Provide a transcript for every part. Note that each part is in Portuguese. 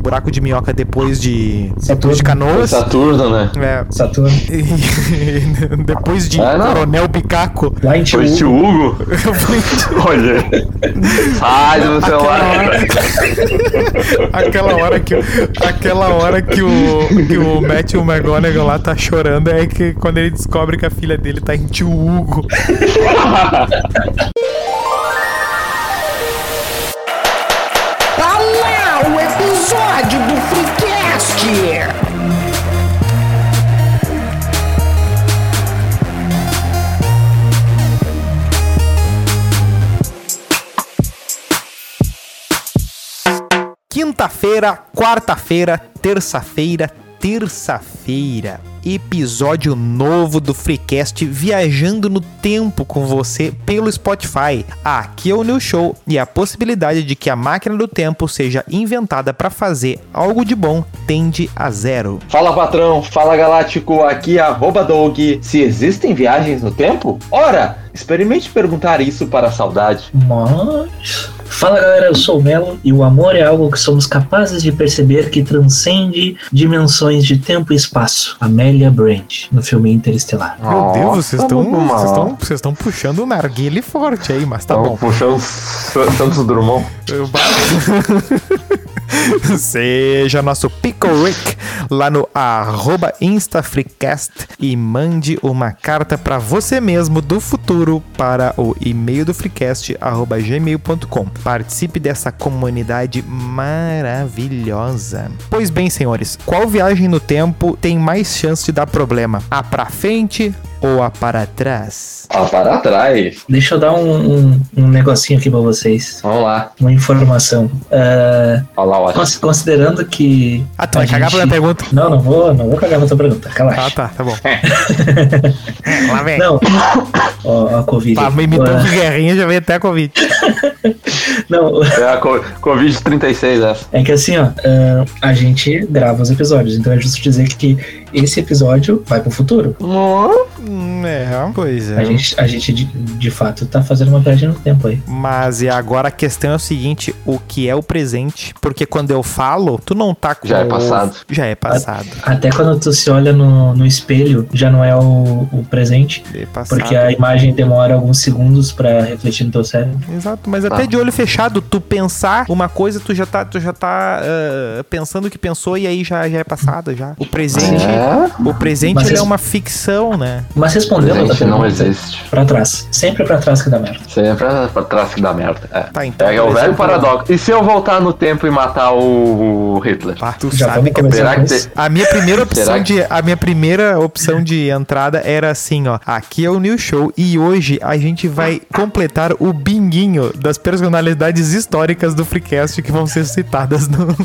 o buraco de minhoca depois de. Saturno. Depois de canoas. Saturno, né? É, Saturno. e depois de Ah. Coronel Picaco. Lá em Foi tio Tiúgo. Hugo? Olha. Sai do celular. Aquela hora que, o- aquela hora que o, que o Matthew McGonagall lá tá chorando é que quando ele descobre que a filha dele tá em tio Hugo. episódio do Freecast! Quinta-feira, quarta-feira, terça-feira, terça-feira. Episódio novo do Freecast Viajando no Tempo com você pelo Spotify. Aqui é o New Show e a possibilidade de que a máquina do tempo seja inventada para fazer algo de bom tende a zero. Fala patrão, fala galáctico, aqui é arroba Doug. Se existem viagens no tempo? Ora, experimente perguntar isso para a saudade. Mas. Fala galera, eu sou o Melo e o amor é algo que somos capazes de perceber que transcende dimensões de tempo e espaço. Amélia Brand, no filme Interestelar. Meu Deus, vocês estão vocês estão vocês estão puxando o narguile forte aí, mas tá Tamo bom. puxando Sa- Santos Drummond. Eu- Seja nosso Pickle Rick lá no arroba InstaFreecast e mande uma carta para você mesmo do futuro para o e-mail do Freecast arroba gmail.com. Participe dessa comunidade maravilhosa. Pois bem, senhores, qual viagem no tempo tem mais chance de dar problema? A pra frente ou a para trás? Ah, para trás. Deixa eu dar um, um- um negocinho aqui pra vocês. Vamos lá. Uma informação. Ah, Olha lá, ó. cons- considerando que. Ah, tu a vai cagar pra gente- minha pergunta? Não, não vou, não vou cagar pra tua pergunta. Relaxa. Ah, tá, tá bom. Lá vem. Não. Ó, a Covid. Tá me imitando Ah, de guerrinha, já veio até a Covid. Não, É a co- Covid-36 essa. É que assim, ó, ah, a gente grava os episódios, então é justo dizer que esse episódio vai pro futuro. Hum, É, pois A é. gente, a gente de, de fato tá fazendo uma viagem no tempo aí. Mas e agora a questão é o seguinte: o que é o presente? Porque quando eu falo, tu não tá com. Já é passado. Já é passado. Até quando tu se olha no, no espelho, já não é o, o presente, É passado. porque a imagem demora alguns segundos pra refletir no teu cérebro. Exato, mas até Ah. de olho fechado, tu pensar uma coisa, tu já tá, tu já tá ah, pensando o que pensou e aí já, já é passado já. O presente, É? o presente Mas ele é uma ficção, né? Mas respondendo Gente, não existe. pra trás. Sempre pra trás que dá merda. Sempre pra, pra trás que dá merda. É. Tá, então, É, é o velho paradoxo. E se eu voltar no tempo e matar o, o Hitler? Ah, tu Já sabe que Será que A minha primeira opção Será de a minha primeira opção de entrada era assim, ó. Aqui é o New Show e hoje a gente vai completar o binguinho das personalidades históricas do Freecast que vão ser citadas no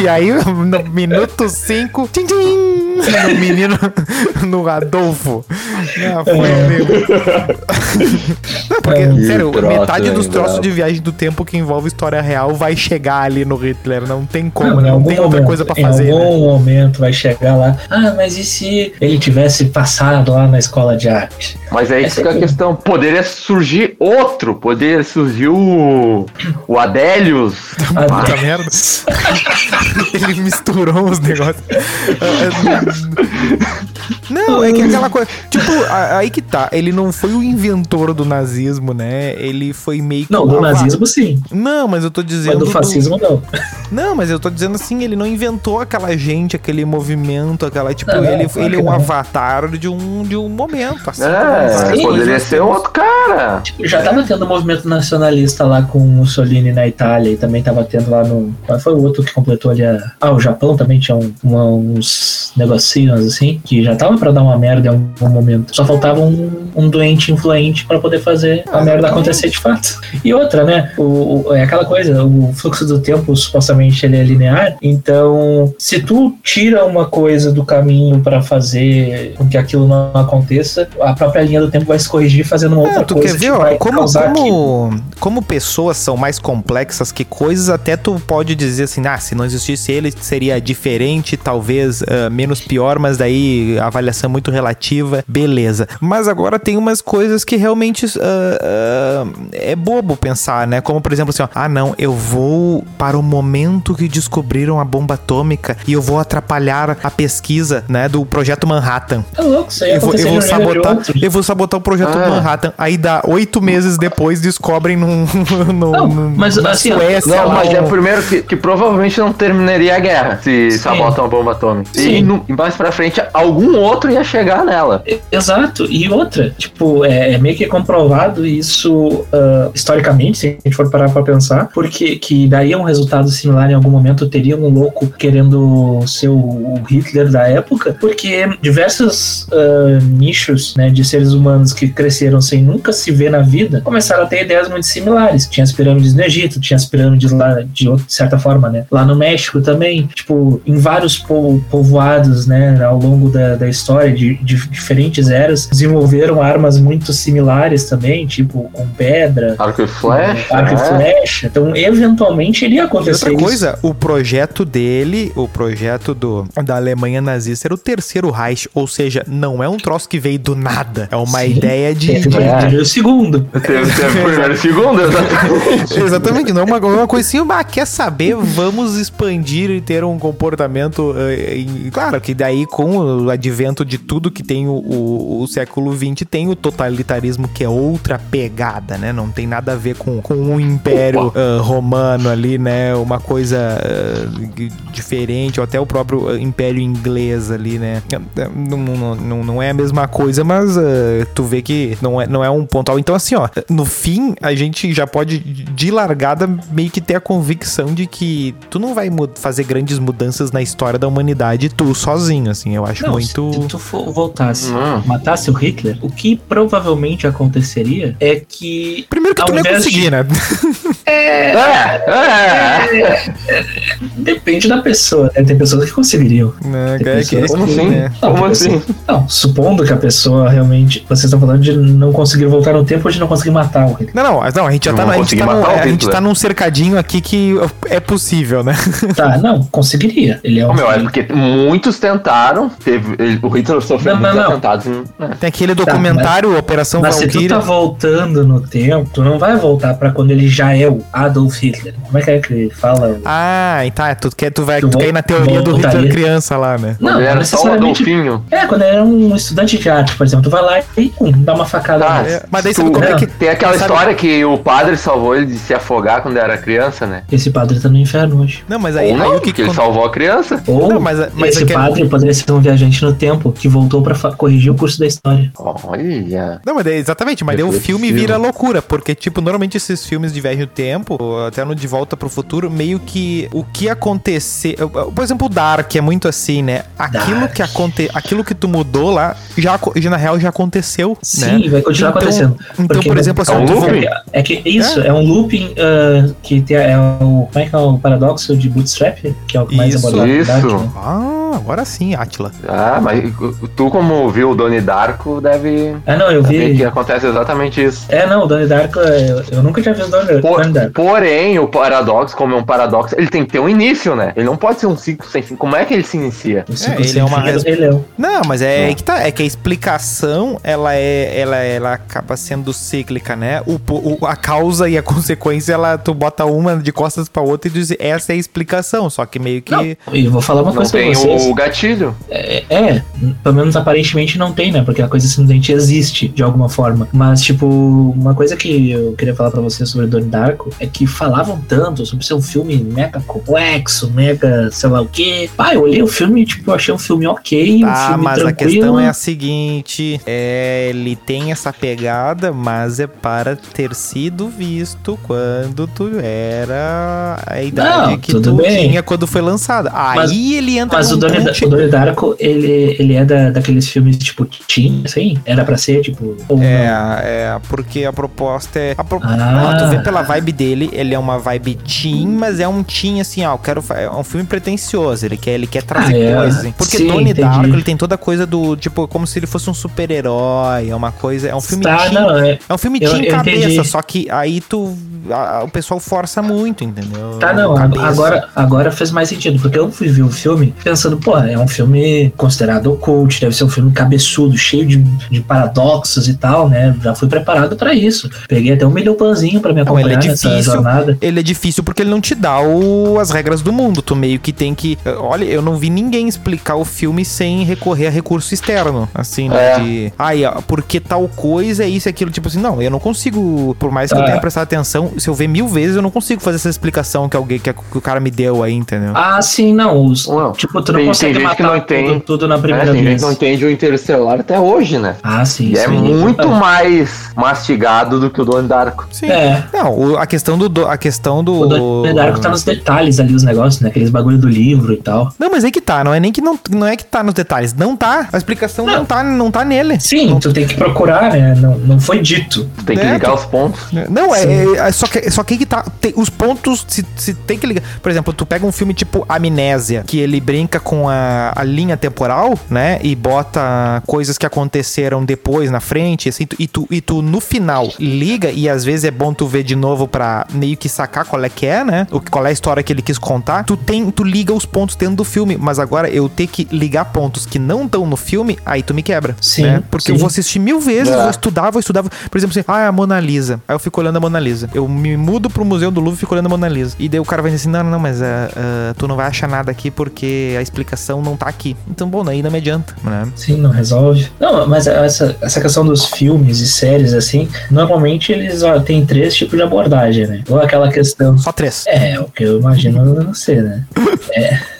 E aí no minuto 5, tchim, tchim, no menino no Adolfo. Ah, foi mesmo. Não, porque, É. sério, troço, metade dos troços bravo. de viagem do tempo que envolve história real vai chegar ali no Hitler. Não tem como, Não, em não, tem outra momento, coisa pra em fazer. algum né? momento vai chegar lá. Ah, mas e se ele tivesse passado lá na escola de arte? Mas aí que Essa fica a aqui. questão. Poderia surgir outro. Poderia surgir o. O Adélios. Ah, Puta merda. Ele misturou os negócios. Não, é que aquela coisa. Tipo, aí que tá. Ele não foi o inventor do nazismo, né? Ele foi meio que. Não, do nazismo sim, Não, mas eu tô mas dizendo. do fascismo não. Não, mas eu tô dizendo assim, ele não inventou aquela gente, aquele movimento, aquela. Tipo, Não, ele, claro ele é um não. avatar de um, de um momento. Assim, É, sim, poderia ser outro cara. Tipo, já tava tendo um movimento nacionalista lá com Mussolini na Itália e também tava tendo lá no. Qual foi o outro que completou ali a. Ah, o Japão também tinha um- uma- uns negocinhos assim, que já tava pra dar uma merda em algum momento. Só faltava um, um doente influente pra poder fazer a merda acontecer de fato. E outra, né? O, o- é aquela coisa, o fluxo do tempo supostamente ele é linear, então se tu tira uma coisa do caminho pra fazer com que aquilo não aconteça, a própria linha do tempo vai se corrigir fazendo uma outra É, tu coisa quer ver, ó, como, aquilo. como, como pessoas são mais complexas que coisas, até tu pode dizer assim, ah, se não existisse ele, seria diferente, talvez ah, menos pior, mas daí avaliação é muito relativa, beleza. Mas agora tem umas coisas que realmente ah, ah, é bobo pensar, né? Como, por exemplo, assim, ó, ah, não, eu vou para o momento que descobriram a bomba atômica e eu vou atrapalhar a pesquisa, né, do projeto Manhattan. É louco, isso aí Eu vou, eu vou sabotar, eu vou sabotar o projeto Ah. Manhattan. Aí dá oito meses depois descobrem num, num, Não, num- mas na assim, Suécia. Não, mas é um- primeiro que, que provavelmente não terminaria a guerra se Sim. sabotam a bomba atômica. E Sim. no- e mais pra frente, algum outro ia chegar nela. Exato, e outra, tipo, é, é meio que comprovado isso ah, historicamente, se a gente for parar pra pensar, porque que daria um resultado similar em algum momento, teria um louco querendo ser o, Hitler da época, porque diversos ah, nichos né, de seres humanos que cresceram sem nunca se ver na vida começaram a ter ideias muito similares. Tinha as pirâmides no Egito, tinha as pirâmides lá de, outra- de certa forma, né? Lá no México também, tipo, em vários po- povoados, né, ao longo da, da história, de, de diferentes eras, desenvolveram armas muito similares também, tipo, com pedra, Arco e flecha. arco e né? flecha. Então, eventualmente, iria E acontecer outra isso. coisa, o projeto dele, o projeto do, da Alemanha nazista era o terceiro Reich, ou seja, não é um troço que veio do nada. É uma Sim. ideia de. Teve, de- É. teve o segundo. Teve, teve primeiro e segundo, exatamente. Exatamente, não é uma, uma coisa assim, ah, quer saber, vamos expandir e ter um comportamento. eh, em- claro que daí, com o advento de tudo que tem o, o- o século XX, tem o totalitarismo, que é outra pegada, né? Não tem nada a ver com, com o império ah, romano ali, né? Uma coisa ah, diferente, ou até o próprio ah, império inglês ali, né? Não, não, não, não é a mesma coisa, mas ah, tu vê que não é, não é um pontual. Então, assim, ó, no fim, a gente já pode, de largada, meio que ter a convicção de que tu não vai fazer grandes mudanças na história da humanidade tu sozinho, assim. Eu acho Não, muito. se tu for, voltasse, Hum. matasse o Hitler, o que provavelmente aconteceria é que. Primeiro que tu não ia invés de- conseguir, né? É, é. Depende da pessoa, né? Tem pessoas que conseguiriam. Né, Tem cara, que- pessoas Como que- assim? né? Não, Como assim? pessoa- Não, supondo que a pessoa realmente. Vocês estão falando de não conseguir voltar no tempo ou de não conseguir matar o Hitler. Não, não, não, a gente já Não tá, vou a gente conseguir tá, num, matar o a gente tá num cercadinho aqui que é possível, né? Tá, não, conseguiria. Ele é um. Ô, meu, é porque muitos tentaram, teve, ele- o Hitler sofreu Não, não, muitos não. atentados. né? Tem aquele documentário, Operação Mas se tu Valkyria. tá voltando no tempo, tu não vai voltar pra quando ele já é o Adolf Hitler. Como é que é que ele fala? Ah, e tá, tu, quer, tu vai Tu tu quer ir na teoria do. Hitler criança lá, né? Não, ele não era só o. Adolfinho. É, quando ele era um estudante de arte, por exemplo, tu vai lá e pum, dá uma facada Ah, nele. É, mas daí tu- sabe como é não, que. Tem aquela sabe- história que o padre salvou ele de se afogar quando era criança, né? Esse padre tá no inferno hoje. Não, mas aí, Ou aí não, o que que ele acon- salvou a criança. Ou Não, mas- mas esse é que- padre poderia ser um viajante no tempo que voltou pra fa- corrigir o curso da história. Olha. Não, mas daí, exatamente, mas daí o filme vira loucura, porque, tipo, normalmente esses filmes de viagem no tempo, até no De Volta pro Futuro, meio que o que acontecer. Por exemplo, o Dark é muito assim, né? Aquilo Dark. que aconte, aquilo que tu mudou lá, já, já na real já aconteceu. Sim, né? vai continuar Então- acontecendo. Então, Porque por exemplo, assim, é um looping? É que isso, é, um looping ah, que tem, é o. Como é que é o paradoxo de Bootstrap? Que é o que mais Isso, abordado no isso. Dark, né? Ah, agora sim, Atila. Ah, mas tu como viu o Doni Darko deve Ah, não, eu vi. que acontece exatamente isso. É, não, o Donnie Darko, eu, eu nunca tinha visto o Donnie, Por- Donnie Darko. porém, o paradoxo, como é um paradoxo, ele tem que ter um início, né? Ele não pode ser um ciclo sem fim. Como é que ele se inicia? O ciclo ele sem é uma fim res- do Rei Leão. Não, mas é, aí que tá, é que a explicação ela é ela, ela acaba sendo cíclica, né? O, o- a causa e a consequência, ela tu bota uma de costas pra outra e diz essa é a explicação, só que meio que Não, e vou falar uma Não coisa pra vocês. O gatilho. É, é, pelo menos aparentemente não tem, né? Porque a coisa simplesmente existe de alguma forma. Mas, tipo, uma coisa que eu queria falar pra vocês sobre Donnie Darko é que falavam tanto sobre ser um filme mega complexo, mega sei lá o quê. Ah, eu olhei o filme e, tipo, eu achei um filme ok, um Tá, filme mas a tranquilo. questão é a seguinte: é, ele tem essa pegada, mas é para ter sido visto quando tu era a idade Não, que tu bem. tinha quando foi lançado. Mas- Aí ele entra Mas num Donnie, o Donnie Darko, ele, ele é da, daqueles filmes, tipo, teen, assim? Era pra ser, tipo... Ou É, não? é, porque a proposta é. A pro... Ah. Ah, tu vê pela vibe dele, ele é uma vibe teen, mas é um teen assim, ó, eu quero. É um filme pretencioso, ele quer, ele quer trazer Ah, é. coisas. Porque Sim, Donnie entendi. Darko, ele tem toda a coisa do. Tipo, como se ele fosse um super-herói, é uma coisa. É um filme Tá, teen. não, é... É um filme Eu- teen eu cabeça, entendi. só que aí tu. A- o pessoal força muito, entendeu? Tá, não, Cabeça. agora, agora fez mais sentido, porque eu fui ver o filme pensando, pô, é um filme considerado cult, deve ser um filme cabeçudo, cheio de, de paradoxos e tal, né? Já fui preparado pra isso. Peguei até um milhão panzinho pra me Não, ele é acompanhar nessa difícil. jornada. Ele é difícil porque ele não te dá o- as regras do mundo. Tu meio que tem que. Olha, eu não vi ninguém explicar o filme sem recorrer a recurso externo. Assim, né? É. De. Ai, ó, porque tal coisa é isso e aquilo. Tipo assim, não, eu não consigo. Por mais que eu É. tenha prestado atenção, se eu ver mil vezes, eu não consigo fazer essa explicação que alguém que, que o cara me deu aí, entendeu? Ah, sim, não. Os, Não, tipo, tu não tem- consegue tem gente matar não tem- tudo, tudo na É, primeira tem gente vez. que não entende o Interestelar até hoje, né? Ah, sim. E é sim, muito mais mastigado do que o Donnie Darko. Sim. É. Não, o- a questão do. do- A questão do. O Donnie Darko tá nos detalhes ali, os negócios, né? Aqueles bagulho do livro e tal. Não, mas é que tá, não é nem que não, não é que tá nos detalhes. Não tá. A explicação não, Não. tá, não tá nele. Sim, tu tem que procurar, né? Não, não foi dito. Tu tem que É, ligar tu- os pontos. Não, é, é- é só que só que aí que tá. tem- os pontos se, se tem que ligar. Por exemplo, tu pega um filme tipo Amnésia, que ele brinca com a, a linha temporal, né? E bota coisas que aconteceram depois na frente, assim, e, tu, e tu no final liga, e às vezes é bom tu ver de novo pra meio que sacar qual é que é, né? O, qual é a história que ele quis contar. Tu tem, tu liga os pontos dentro do filme, mas agora eu ter que ligar pontos que não estão no filme, aí tu me quebra. Sim, né? Porque sim. eu vou assistir mil vezes, É. vou estudar, vou estudar. Por exemplo, assim, ah, a Mona Lisa. Aí eu fico olhando a Mona Lisa. Eu me mudo pro Museu do Louvre e fico olhando a Mona Lisa. E daí o cara vai dizer assim: não, não, não, mas ah, ah, tu não vai achar nada aqui porque a explicação não tá aqui. Então, bom, aí não me adianta, né? Sim, não resolve. Não, mas essa, essa questão dos filmes e séries, assim, normalmente eles ó, têm três tipos de abordagem, né? Ou aquela questão. Só três. É, o que eu imagino ser, né?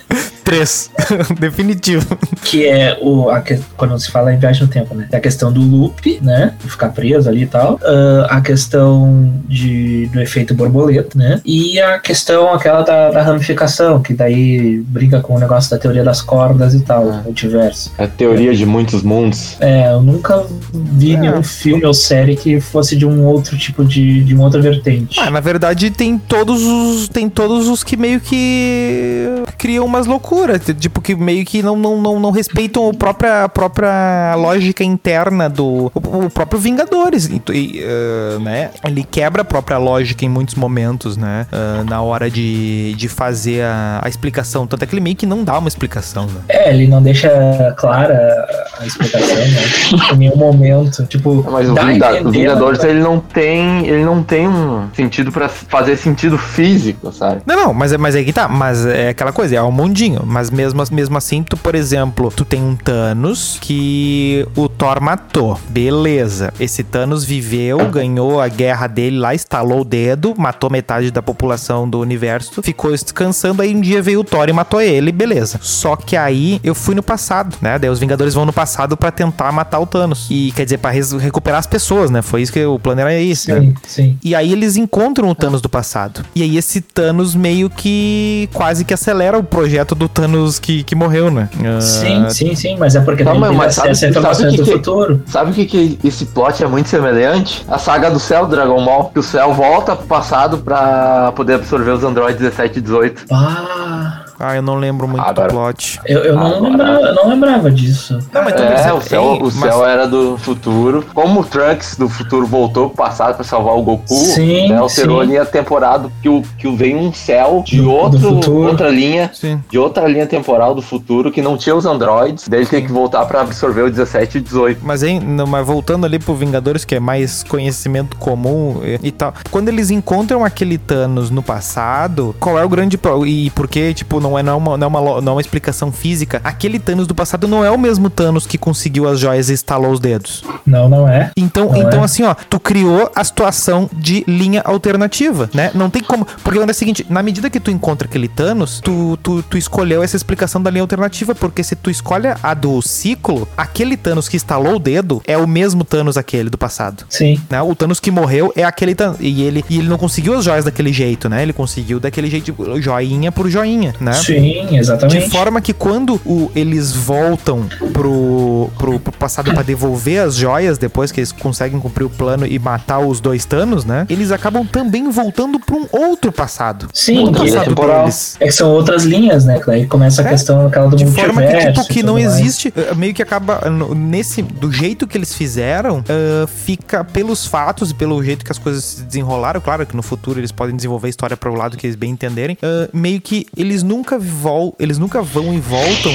Três. Definitivo. Que é o, a quando se fala em viagem no tempo, né? É a questão do loop, né? De ficar preso ali e tal. Ah, a questão de, do efeito borboleta, né? E a questão aquela da, da ramificação, que daí brinca com o negócio da teoria das cordas e tal, Ah. multiverso. É a teoria de muitos mundos. É, eu nunca vi É. nenhum filme ou série que fosse de um outro tipo de, de uma outra vertente. Ah, na verdade, tem todos os. Tem todos os que meio que criam umas loucuras. Tipo, que meio que não, não, não, não respeitam a própria, a própria lógica interna do. O, o próprio Vingadores. E, ah, né? Ele quebra a própria lógica em muitos momentos, né? Ah, na hora de, de fazer a, a explicação. Tanto é que ele meio que não dá uma explicação, né? É, ele não deixa clara a explicação, né? em nenhum momento. Tipo, Mas o, dá a Vinga- entender, o Vingadores, mas- ele não tem. Ele não tem um sentido pra fazer sentido físico, sabe? Não, não, mas, é- mas é que tá. Mas é aquela coisa, é um mundinho. Mas mesmo, mesmo assim, tu, por exemplo, tu tem um Thanos que o Thor matou. Beleza. Esse Thanos viveu, ganhou a guerra dele lá, estalou o dedo, matou metade da população do universo, ficou descansando. Aí um dia veio o Thor e matou ele, beleza. Só que aí eu fui no passado, né? Daí os Vingadores vão no passado pra tentar matar o Thanos. E quer dizer, pra recuperar as pessoas, né? Foi isso que o plano era né? Sim, sim. E aí eles encontram o Thanos do passado. E aí esse Thanos meio que quase que acelera o projeto do Thanos que, que morreu, né? Ah, Sim, sim, sim, mas é porque Tá, mas sabe- acessa sabe informações que do que- futuro. Sabe o que, que esse plot é muito semelhante? A saga do céu, Dragon Ball. Que o céu volta pro passado pra poder absorver os androides 17 e 18. Ah, Ah, eu não lembro muito Agora- do plot. eu, eu, não lembrava, eu não lembrava disso. Não, mas É, o céu, o mas- céu era do futuro. Como o Trunks do futuro voltou pro passado pra salvar o Goku, Sim, né, alterou sim. a linha temporal que, o, que veio um céu de Do- outro, outra linha. Sim. De outra linha temporal do futuro que não tinha os androides, daí ele tem que voltar pra absorver o 17 e 18. Mas, hein, não, mas voltando ali pro Vingadores, que é mais conhecimento comum e, e tal. Quando eles encontram aquele Thanos no passado, qual é o grande. pro- E por que, tipo, não é, não, é uma, não, é uma, não é uma explicação física? Aquele Thanos do passado não é o mesmo Thanos que conseguiu as joias e estalou os dedos. Não, não é. Então, Não então é? assim, ó, tu criou a situação de linha alternativa, né? Não tem como. Porque é o seguinte, na medida que tu encontra aquele Thanos, tu, tu, tu escolheu essa explicação da linha alternativa, porque se tu escolhe a do ciclo, aquele Thanos que estalou o dedo é o mesmo Thanos aquele do passado. Sim. Né? O Thanos que morreu é aquele Thanos. E ele, e ele não conseguiu as joias daquele jeito, né? Ele conseguiu daquele jeito, joinha por joinha, né? Sim, De exatamente. forma que quando o- eles voltam pro, pro, pro passado pra devolver as joias, depois que eles conseguem cumprir o plano e matar os dois Thanos, né? Eles acabam também voltando pra um outro passado. Sim, um é passado temporal. deles. É que são outras linhas, né? Daí começa a É, questão aquela do De forma que, tipo, que não mais. existe. eh, Meio que acaba. no- Nesse. Do jeito que eles fizeram, eh, fica pelos fatos e pelo jeito que as coisas se desenrolaram. Claro que no futuro eles podem desenvolver a história para o lado que eles bem entenderem. eh, meio que eles nunca vol eles nunca vão e voltam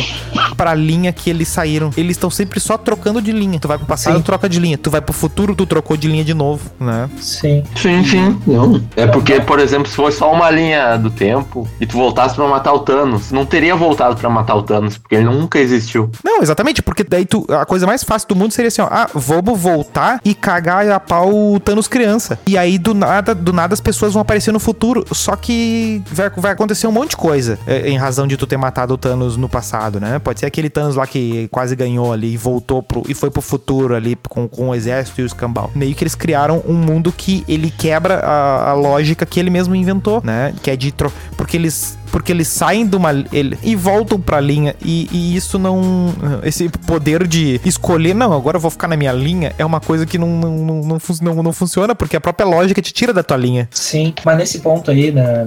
pra linha que eles saíram. Eles estão sempre só trocando de linha. Tu vai pro passado, Sim. troca de linha. Tu vai pro futuro, tu trocou de linha de novo, né? Sim. Sim, sim. Não. É porque, por exemplo, se fosse só uma linha do tempo e tu voltasse pra matar o Thanos, não teria voltado pra matar o Thanos, porque ele nunca existiu. Não, exatamente, porque daí tu, a coisa mais fácil do mundo seria assim, ó, ah, vamos voltar e cagar a pau o Thanos criança. E aí do nada, do nada as pessoas vão aparecer no futuro, só que vai, vai acontecer um monte de coisa é, em razão de tu ter matado o Thanos no passado, né? Pode ser aquele Thanos lá que quase ganhou ali e voltou pro e foi pro futuro ali com, com o exército e os cambal. Meio que eles criaram um mundo que ele quebra a, a lógica que ele mesmo inventou, né? Que é de tro... porque eles porque eles saem de uma ele, e voltam pra linha e, e isso não esse poder de escolher não agora eu vou ficar na minha linha é uma coisa que não não, não, não, não, funciona porque a própria lógica te tira da tua linha Sim, mas nesse ponto aí da,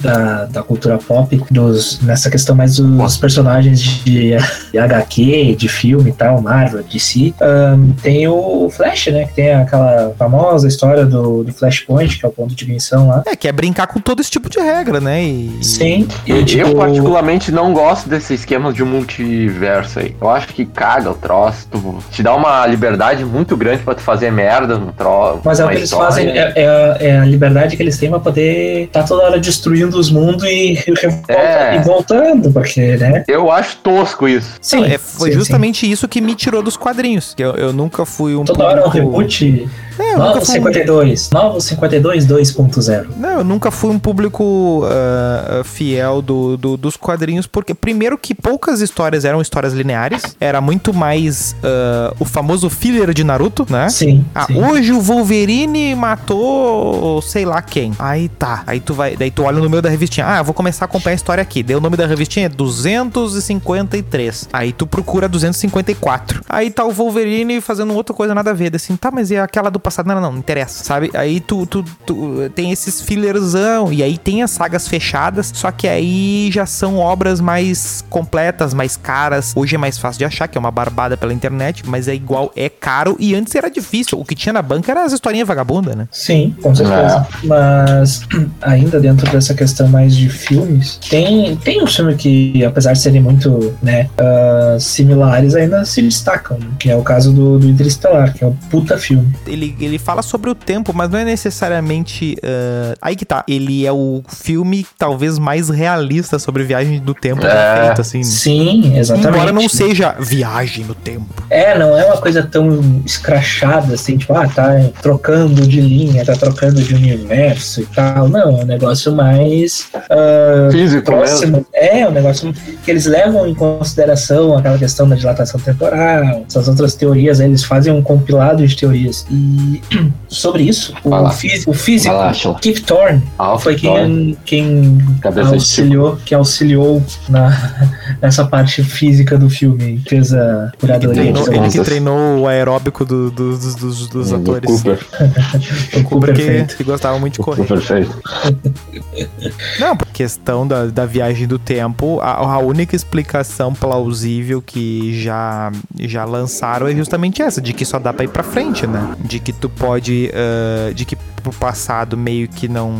da, da, cultura pop, dos, nessa questão mais dos personagens de, de HQ, de filme e tal, Marvel, DC, ahn, tem o Flash, né? Que tem aquela famosa história do, do Flashpoint, que é o ponto de ignição lá. é que é brincar com todo esse tipo de regra né e Sim, Eu, e tipo, particularmente, não gosto desse esquema de multiverso aí. Eu acho que caga o troço. Tu te dá uma liberdade muito grande pra tu fazer merda no troço. Mas é o que eles história. fazem, é, é a, é a liberdade que eles têm pra poder estar toda hora destruindo os mundos e, É. e voltando, porque, né? Eu acho tosco isso. Sim, é, foi sim, justamente isso que me tirou dos quadrinhos que eu, eu nunca fui um sim. Toda hora é um público- reboot. É, Novo fui um- 52, Novo 52 2.0. Não, eu nunca fui um público ah, fiel do, do- dos quadrinhos, porque primeiro que poucas histórias eram histórias lineares, era muito mais ah, o famoso filler de Naruto, né? Sim. Ah, sim. hoje o Wolverine matou sei lá quem. Aí tá. Aí tu vai, daí tu olha no número da revistinha. Ah, eu vou começar a acompanhar a história aqui. Daí o nome da revistinha é 253. Aí tu procura 254. Aí tá o Wolverine fazendo outra coisa nada a ver. Assim, tá, mas e aquela do passado? Não, não, não, não interessa, sabe? Aí tu, tu, tu tem esses fillerzão. E aí tem as sagas fechadas. Só que aí já são obras mais completas, mais caras. Hoje é mais fácil de achar, que é uma barbada pela internet. Mas é igual, é caro. E antes era difícil. O que tinha na banca era as historinhas vagabundas, né? Sim, com certeza. Mas ainda dentro dessa questão mais de filmes, tem, tem um filme que, apesar de serem muito né, ah, similares, ainda se destacam, que é o caso do, do Interestelar, que é um puta filme. Ele, ele fala sobre o tempo, mas não é necessariamente. ah, aí que tá. Ele é o filme talvez mais realista sobre viagem do tempo É. feito, assim. Sim, exatamente. Embora não seja viagem no tempo. É, não é uma coisa tão escrachada assim, tipo, ah, tá trocando de linha, tá trocando de universo e tal. Não, é um negócio mais ah, Físico mesmo. próximo. É, um negócio que eles levam em consideração aquela questão da dilatação temporal, essas outras teorias, aí eles fazem um compilado de teorias. E sobre isso, o, Vai lá. fí- o físico. Kip Thorne Ah, foi quem, quem auxiliou, que auxiliou na, nessa parte física do filme, fez a Ele curadoria. treinou, ele que treinou o aeróbico do- do- dos, dos, dos Do atores. Cooper. o Cooper Porque perfeito. que gostava muito de O correr. Cooper perfeito. Não, por questão da, da viagem do tempo, a, a única explicação plausível que já, já lançaram é justamente essa, de que só dá pra ir pra frente, né? De que tu pode. ah, de que pro passado meio que não.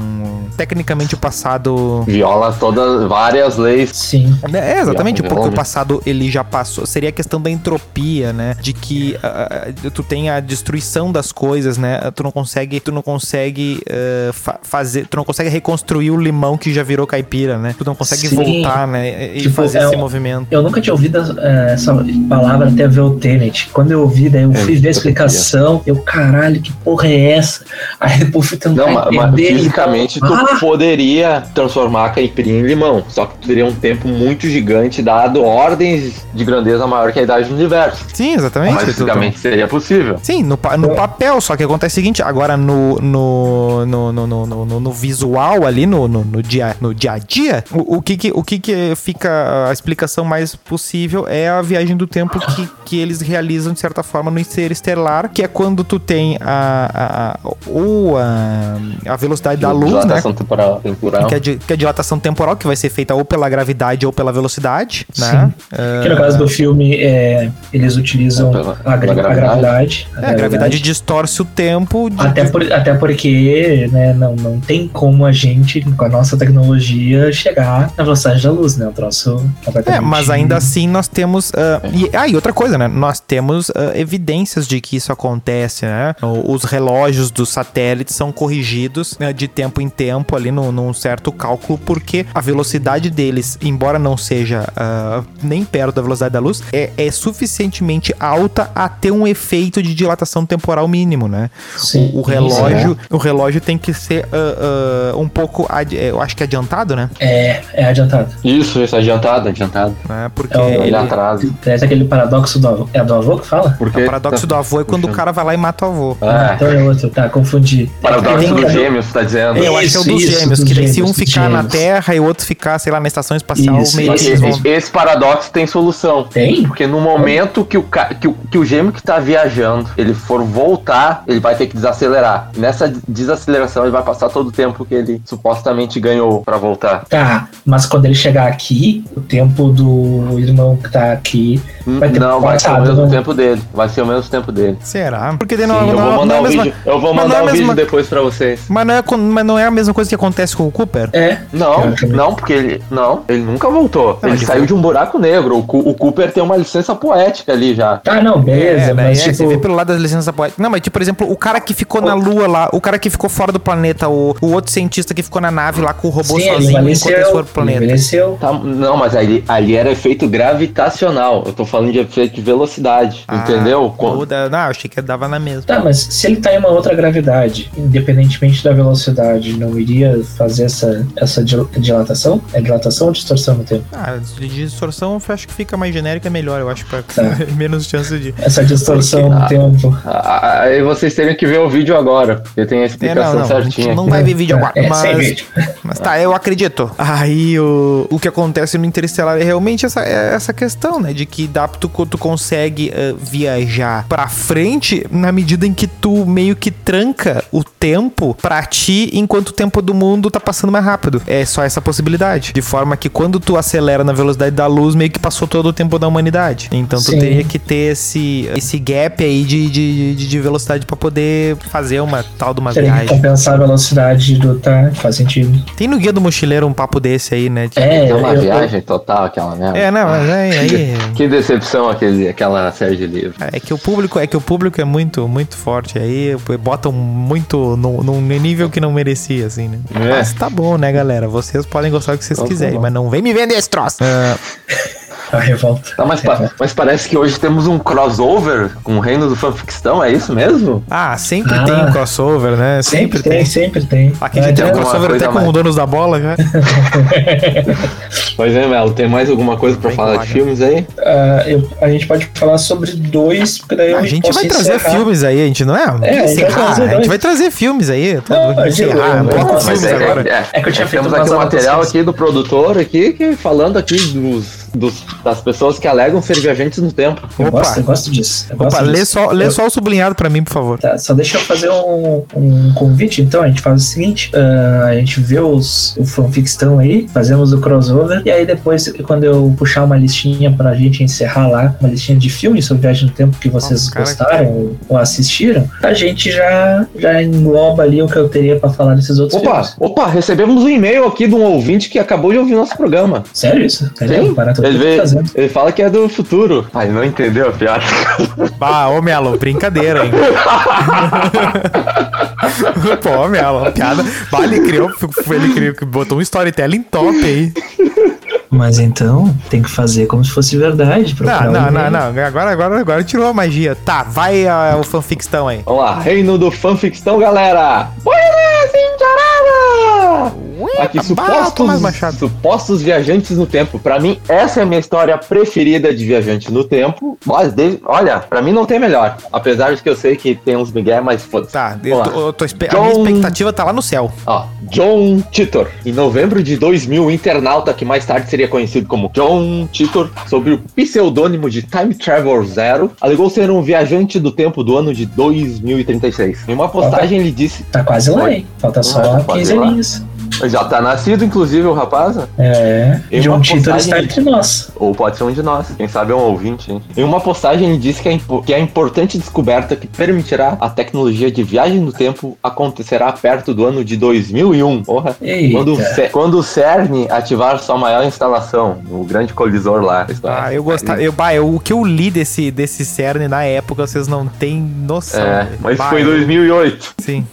Tecnicamente o passado. Viola todas, várias leis. Sim, É, exatamente, Viagem porque o passado ele já passou. Seria a questão da entropia, né? De que ah, tu tem a destruição das coisas, né? Tu não consegue, tu não consegue ah, fa- fazer, tu não consegue reconstruir o limão que já virou caipira, né? Tu não consegue Sim. voltar, né? E Tipo, fazer é esse movimento. eu nunca tinha ouvido eh, essa palavra até ver o Tenet. Quando eu ouvi, daí eu É, fui ver a explicação, eu, caralho, que porra é essa? Aí tempo tentar Não, mas, mas fisicamente tu ah, poderia transformar a caipirinha em limão. Só que tu teria um tempo muito gigante, dado ordens de grandeza maior que a idade do universo. Sim, exatamente. Mas fisicamente seria possível. Sim, no, pa- no papel, só que acontece o seguinte, agora no, no, no, no, no, no- no- no visual ali, no, no, no dia, no dia a dia, o, o que que, o que que fica a explicação mais possível é a viagem do tempo que, que eles realizam, de certa forma, no ser estelar, que é quando tu tem a, a, a- ou a, a velocidade da luz, né? Dilatação temporal. temporal. Que é, di- que é dilatação temporal, que vai ser feita ou pela gravidade ou pela velocidade, né? que no caso do filme, é, eles utilizam É, pela- a, gra- pela a gravidade. É, a gravidade distorce o tempo. de- Até, por- até porque né, não, não tem como a gente, com a nossa tecnologia, chegar na velocidade da luz, né? O troço É, mas ainda assim nós temos. ah, e, ah, e outra coisa, né? Nós temos ah, evidências de que isso acontece, né? Os relógios dos satélites são corrigidos né, de tempo em tempo ali num, num certo cálculo, porque a velocidade deles, embora não seja ah, nem perto da velocidade da luz, é, é suficientemente alta a ter um efeito de dilatação temporal mínimo, né? Sim, o, o isso, relógio, o relógio tem que ser ah, ah, um pouco, eu acho que adiantado, né? É, é adiantado. Isso, isso, adiantado, adiantado. Né? Porque É o- Ele ele, atrasa. Traz aquele paradoxo do avô. É do avô que fala? Porque o paradoxo do avô é quando o Puxa. cara vai lá e mata o avô. É, Então é outro, tá, confundi. Paradoxo dos gêmeos, tá dizendo? Eu acho que é o Isso, dos gêmeos, que daí se um ficar na. Terra e o outro ficar, sei lá, na estação espacial, Isso, meio eles vão. Esse, esse paradoxo tem solução. Tem? Porque no momento que o, que o, que o gêmeo que tá viajando, ele for voltar, ele vai ter que desacelerar. Nessa desaceleração, ele vai passar todo o tempo que ele supostamente ganhou pra voltar. Tá, mas quando ele chegar aqui, o tempo do irmão que tá aqui vai ter não, vai ser o passado, mesmo né? tempo dele. Vai ser o mesmo tempo dele. Será? Porque daí Sim, não, eu não, vou não mandar é a o mesma. vídeo. Eu vou não é mandar a o vídeo mesma- depois pra vocês. Mas não, é, mas não é a mesma coisa que acontece com o Cooper? É. Não, não, porque ele. Não, ele nunca voltou. Não, ele saiu foi- de um buraco negro. O, o Cooper tem uma licença poética ali já. Tá, não, beleza, é, mas é, tipo. você vê pelo lado das licenças poéticas. Não, mas tipo, por exemplo, o cara que ficou na Lua lá, o cara que ficou fora do planeta, o, o outro cientista que ficou na nave lá com o robô Sim, ele sozinho enquanto eles foram pro planeta. envelheceu. Tá, não, mas ali, ali era efeito gravitacional. Eu tô falando de efeito de velocidade. Ah, entendeu? Quando- Não, achei que dava na mesma. Tá, mas se ele tá em uma outra gravidade, independentemente da velocidade, não iria fazer essa, essa dil- dilatação? É dilatação ou distorção no tempo? Ah, distorção eu acho que fica mais genérica melhor, eu acho, pra Tá. menos chance de. Essa distorção no Ah. tempo. Ah, Aí vocês teriam que ver o vídeo agora, porque tem a É, explicação não, não, a gente certinha. não vai ver vídeo agora. É, sem mas, vídeo. mas tá, eu acredito. Aí o, o que acontece no Interestelar é realmente essa, é essa questão, né? De que dá, tu, tu consegue eh, viajar pra frente na medida em que tu meio que tranca o tempo pra ti enquanto o tempo do mundo tá passando mais rápido. É só essa possibilidade. De forma que quando tu acelera na velocidade da luz, meio que passou todo o tempo da humanidade. Então tu Sim. teria que ter esse, esse gap aí de, de, de, de velocidade pra poder fazer uma tal de uma Teria que viagem. compensar a velocidade do. Tá, faz sentido. Tem no Guia do Mochileiro um papo desse aí, né? De- É, É uma eu- eu- viagem total aquela merda. É, não, mas aí, aí Que decepção aquele, aquela série de livros. é que o público é que o público é muito muito forte aí botam muito no, num nível que não merecia assim, né? É. Mas tá bom, né, galera? Vocês podem gostar do que vocês Então tá quiserem, bom. mas não vem me vender esse troço. Ah, A revolta. Tá, mas, pa- mas parece que hoje temos um crossover com o reino do fanficção, é isso mesmo? ah, sempre Ah. tem um crossover, né? Sempre, tem, sempre tem. Aqui Não já tem um crossover coisa até a com mais. o Donos da Bola, já. Pois é, Melo, tem mais alguma coisa pra Vem falar de a filmes aí? Ah, eu- a gente pode falar sobre dois, porque daí A gente vai trazer encerrar. filmes aí, a gente não é? É, a gente trazer a gente vai trazer filmes aí. Tô, Não, a gente- um pouco eu- filmes é- agora. É que eu tinha feito Temos aqui o material aqui do produtor aqui, que, falando aqui dos, dos- das pessoas que alegam ser viajantes no tempo. Eu Opa. gosto, eu gosto disso. Eu gosto Opa, lê disso. só, lê Eu- só o sublinhado pra mim, por favor. Tá, só deixa eu fazer um, um convite, então. A gente faz o seguinte: ah, a gente vê os, o fanficstão aí, fazemos o crossover, e aí depois, quando eu puxar uma listinha pra gente encerrar lá, uma listinha de filmes sobre viagem no tempo que vocês Nossa, gostaram ou, ou assistiram, a gente já, já engloba ali o que eu teria pra falar desses outros Opa, filmes. opa, recebemos um e-mail aqui de um ouvinte que acabou de ouvir nosso programa. Sério isso? Caramba, Sim, ele, vê, ele fala que é do futuro. Ai, não entendeu a piada. Bah, ô Melo, brincadeira, hein? Pô, Melo, piada. Bah, ele criou, ele criou, botou um storytelling top aí. Mas então, tem que fazer como se fosse verdade. Não, não, não, não. Agora, agora, agora tirou a magia. Tá, vai ah, o fanfictão aí. Vamos lá, reino do fanfictão, galera! Buenas, Incharada! Aqui, Bah, supostos, supostos viajantes no tempo. Pra mim, essa é a minha história preferida de viajante no tempo. Mas, desde- olha, pra mim não tem melhor. Apesar de que eu sei que tem uns migué, mas foda-se. Tá, eu tô, eu tô espe- a minha John- expectativa tá lá no céu. Ó, John Titor. Em novembro de 2000, o internauta que mais tarde seria conhecido como John Titor, sob o pseudônimo de Time Travel Zero, alegou ser um viajante do tempo do ano de 2036. Em uma postagem, ele disse. Tá quase lá, hein? Falta só Ah, tá quase 15 lá. Aninhos. Já tá nascido, inclusive, o rapaz? né? É. Em John Titor postagem- está entre nós. Ou pode ser um de nós. Quem sabe é um ouvinte, hein? Em uma postagem, ele disse que a, impo- que a importante descoberta que permitirá a tecnologia de viagem no tempo acontecerá perto do ano de 2001. Porra. Eita. Quando, o quando o CERN ativar sua maior instalação, o grande colisor lá. Ah, eu gostava. Eu, bah, eu- o que eu li desse, desse CERN na época, vocês não têm noção. É, mas Bah, foi em eu- 2008. Sim.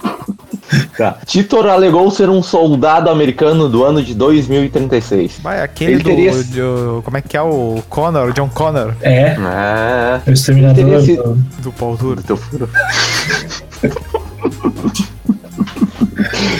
Tá. Titor alegou ser um soldado americano do ano de 2036. Vai, aquele Ele do, teria- do- Como é que é o Connor, John Connor, É. É. O exterminador. Teria sido- do- do Paul Duro. Do teu furo.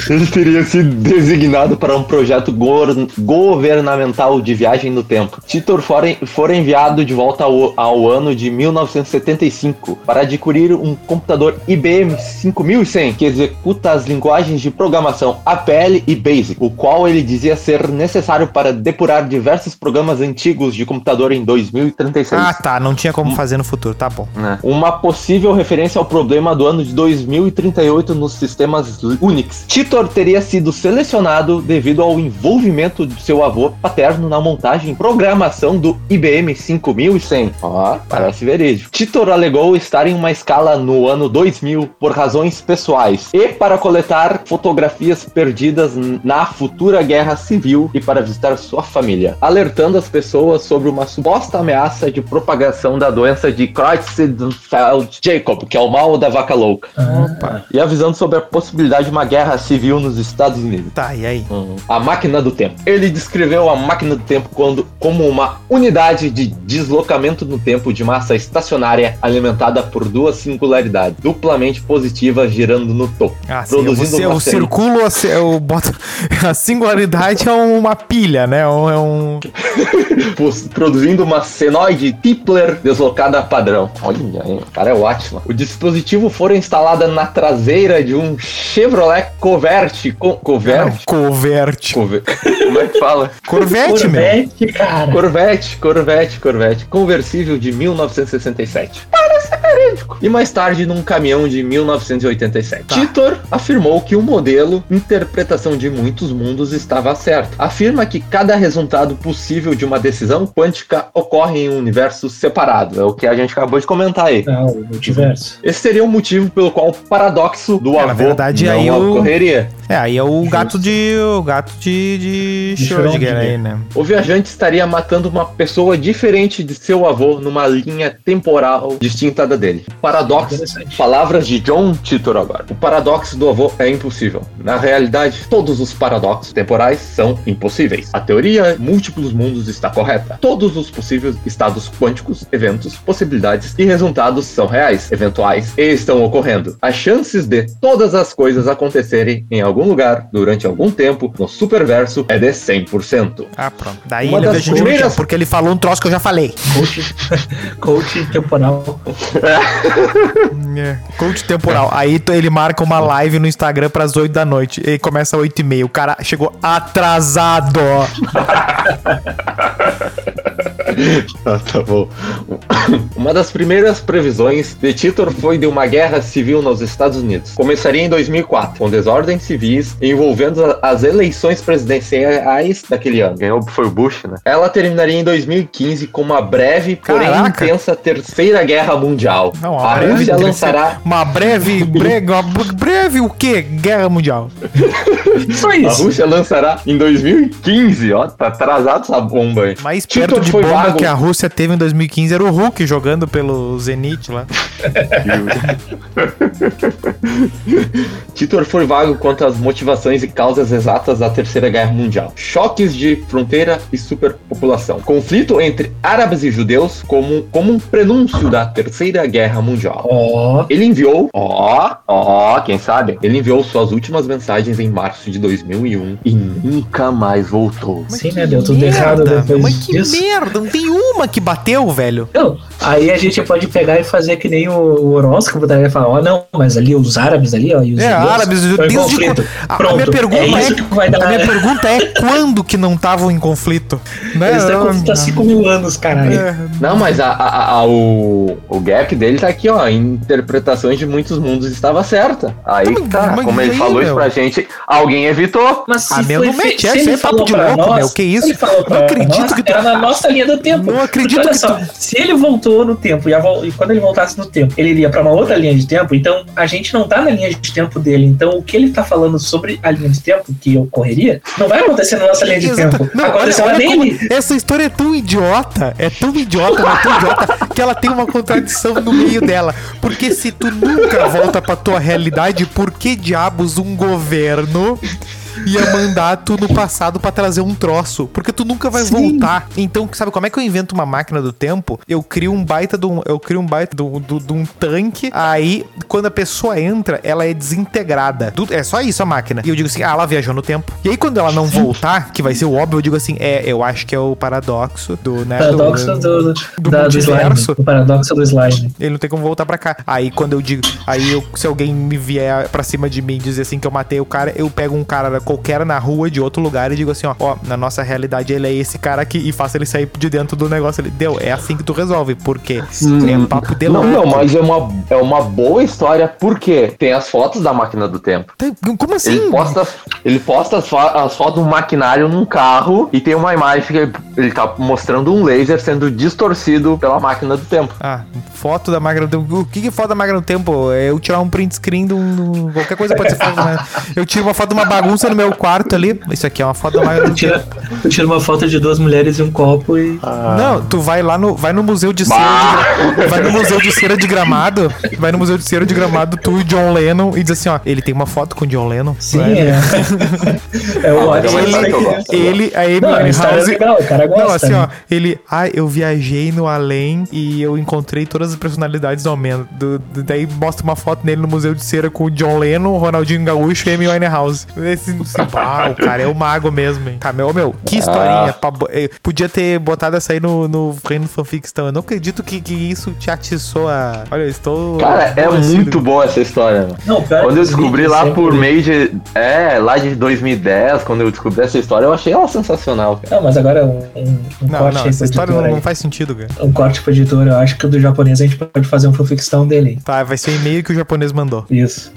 Ele teria sido designado para um projeto gor- governamental de viagem no tempo. Titor fora enviado de volta ao, ao ano de 1975 para adquirir um computador IBM 5100 que executa as linguagens de programação APL e BASIC, o qual ele dizia ser necessário para depurar diversos programas antigos de computador em 2036 Ah, tá. Não tinha como fazer no futuro. Tá bom. né? Uma possível referência ao problema do ano de 2038 nos sistemas Unix. Titor teria sido selecionado devido ao envolvimento de seu avô paterno na montagem e programação do IBM 5100. Ó, parece verídico. Titor alegou estar em uma escala no ano 2000 por razões pessoais e para coletar fotografias perdidas na futura guerra civil e para visitar sua família, alertando as pessoas sobre uma suposta ameaça de propagação da doença de Creutzfeldt-Jakob, que é o mal da vaca louca, Ah, e avisando sobre a possibilidade de uma guerra civil nos Estados Unidos. Tá, e aí? A máquina do tempo. Ele descreveu a máquina do tempo quando, como uma unidade de deslocamento no tempo de massa estacionária alimentada por duas singularidades duplamente positivas girando no topo. Ah, sim. Eu, produzindo você, uma circulo, eu boto. A singularidade é uma pilha, né? É um. pos- produzindo uma senoide Tipler deslocada padrão. Olha, aí, o cara é ótimo. O dispositivo foi instalado na traseira de um Chevrolet Covert. Co Não, Covert? Coverte. Conver- Como é que fala? Corvette, meu. Corvette, cara. Corvette, Corvette, Corvette, conversível de 1967. Parece verídico. E mais tarde num caminhão de 1987. Tá. Titor afirmou que o modelo interpretação de muitos mundos estava certo. Afirma que cada resultado possível de uma decisão quântica ocorre em um universo separado. É o que a gente acabou de comentar aí. Ah, o multiverso. Esse seria o motivo pelo qual o paradoxo do É, na avô verdade, não aí o- É, aí é o Justo. gato de. O gato de. de De Schrödinger Schrödinger. aí, né? O viajante estaria matando uma pessoa diferente de seu avô numa linha temporal distinta da dele. Paradoxo. Palavras de John Titor agora. O paradoxo do avô é impossível. Na realidade, todos os paradoxos temporais são impossíveis. A teoria múltiplos mundos está correta. Todos os possíveis estados quânticos, eventos, possibilidades e resultados são reais, eventuais e estão ocorrendo. As chances de todas as coisas acontecerem em algum lugar durante algum tempo no superverso é de 100%. Ah, pronto. Daí Uma ele das primeiras- porque ele falou um troço que eu já falei. Coach, coach temporal. É, coach temporal. Aí ele marca uma live no Instagram pras 8 da noite. E começa às 8 e meia. O cara chegou atrasado. Ah, tá bom. Uma das primeiras previsões de Titor foi de uma guerra civil nos Estados Unidos. Começaria em 2004, com desordens civis envolvendo a- as eleições presidenciais daquele ano. Ganhou foi o Bush, né? Ela terminaria em 2015 com uma breve, porém Caraca. intensa terceira guerra mundial. Não, a Rússia lançará Uma breve. breve, uma breve o quê? Guerra Mundial. Só A isso. Rússia lançará em 2015, ó, tá atrasado essa bomba aí. Mais Titor perto de foi bomba jogo que a Rússia teve em 2015 era o Hulk jogando pelo Zenit lá. Titor foi vago quanto às motivações e causas exatas da Terceira Guerra Mundial. Choques de fronteira e superpopulação. Conflito entre árabes e judeus como, como um prenúncio da Terceira Guerra Mundial. Ó, Ele enviou, ó, ó, quem sabe? Ele enviou suas últimas mensagens em março de 2001 e nunca mais voltou. sim, né? Deu tudo errado depois Mas que disso. merda, não tem uma que bateu, velho. Não, aí a gente pode pegar e fazer que nem o, o horóscopo daí e falar, ó, não, mas ali os árabes ali, ó, e os É, judeus árabes, em Deus de. A, a Pronto, minha pergunta é é, isso que vai dar. a minha pergunta é quando que não estavam em conflito? Né? Eles estão em conflito há 5 mil anos, caralho. É, Não, mas a, a- a- o, o gap dele tá aqui, ó. Interpretações de muitos mundos estava certa. Aí Mas- tá, mas como ele aí, falou isso meu? pra gente, alguém evitou. Mas se Ah, meu, foi não fe- mete se essa, ele é papo falou de louco, nós, meu, que isso? se Ele falou pra Não acredito nós, que tu- era na nossa linha do tempo. Não acredito Porque olha que só, tu- se ele voltou no tempo e, a e quando ele voltasse no tempo, ele iria pra uma outra linha de tempo, então a gente não tá na linha de tempo dele. Então o que ele tá falando sobre a linha de tempo que ocorreria, não vai acontecer na nossa linha de Exato. tempo. Não, Aconteceu olha, olha nele. essa história é tão idiota, é tão idiota, mas tão idiota, que ela tem uma contradição no meio dela. Porque se tu nunca volta pra tua realidade, por que diabos um governo ia mandar tu no passado pra trazer um troço? Porque tu nunca vai voltar. Então, sabe como é que eu invento uma máquina do tempo? Eu crio um baita de um, eu crio um baita de um, de um tanque, aí quando a pessoa entra, ela é desintegrada. É só isso a máquina. E eu digo assim, ah, ela viajou no tempo. E aí quando ela não voltar, que vai ser o óbvio, eu digo assim, é, eu acho que é o paradoxo do, né, Paradoxo do, do, do da- do slime. O paradoxo do slime. ele não tem como voltar pra cá. Aí quando eu digo, aí eu- se alguém me vier pra cima de mim e dizer assim que eu matei o cara, eu pego um cara qualquer na rua de outro lugar e digo assim, ó, ó, na nossa realidade ele é esse cara aqui e faço ele sair de dentro do negócio. Ele deu, é assim que tu resolve, porque é papo de Não, não, mas é uma, é uma boa história, porque tem as fotos da máquina do tempo. Tem- Como assim? Ele posta, ele posta as, fo- as fotos do maquinário num carro e tem uma imagem que ele, ele tá mostrando um laser sendo distorcido pela máquina do tempo. Ah, foto da máquina do tempo. O que que é foto da máquina do tempo? É eu tirar um print screen de um. Qualquer coisa pode ser foto, né? Eu tiro uma foto de uma bagunça no meu quarto ali. Isso aqui é uma foto da Tu tira, tempo. tu tira uma foto de duas mulheres e um copo e. Não, tu vai lá no, vai no museu de cera de, vai no museu de cera de Gramado, vai no museu de cera de Gramado, tu e John Lennon e diz assim, ó, ele tem uma foto com o John Lennon. Sim, Vai. é. é o Ah, ótimo. mas isso é. Ele, a Amy Não, é Winehouse- legal, o cara gosta. Não, assim, né? ó, ele, ah, eu viajei no além e eu encontrei todas as personalidades do momento. Do, do- daí mostra uma foto nele no Museu de Cera com o John Lennon, Ronaldinho Gaúcho e Amy Winehouse. Esse, assim, ah, o cara é o mago mesmo, hein? Tá, meu, meu, que historinha. pra bo- eh, podia ter botado essa aí no, no Reino Fanficção. Eu não acredito que, que isso te atiçou a... Olha, eu estou... Cara, é muito boa essa história, mano. Não, pior Quando eu descobri lá sempre- por meio de. É, lá de 2010, quando eu descobri essa história, eu achei ela sensacional, cara. Não, mas agora um, um, um Não, corte não, essa história editor não, não faz sentido, cara. Um corte pro editor, eu acho que o do japonês a gente pode fazer um fanficção dele. Tá, vai ser o e-mail que o japonês mandou. Isso.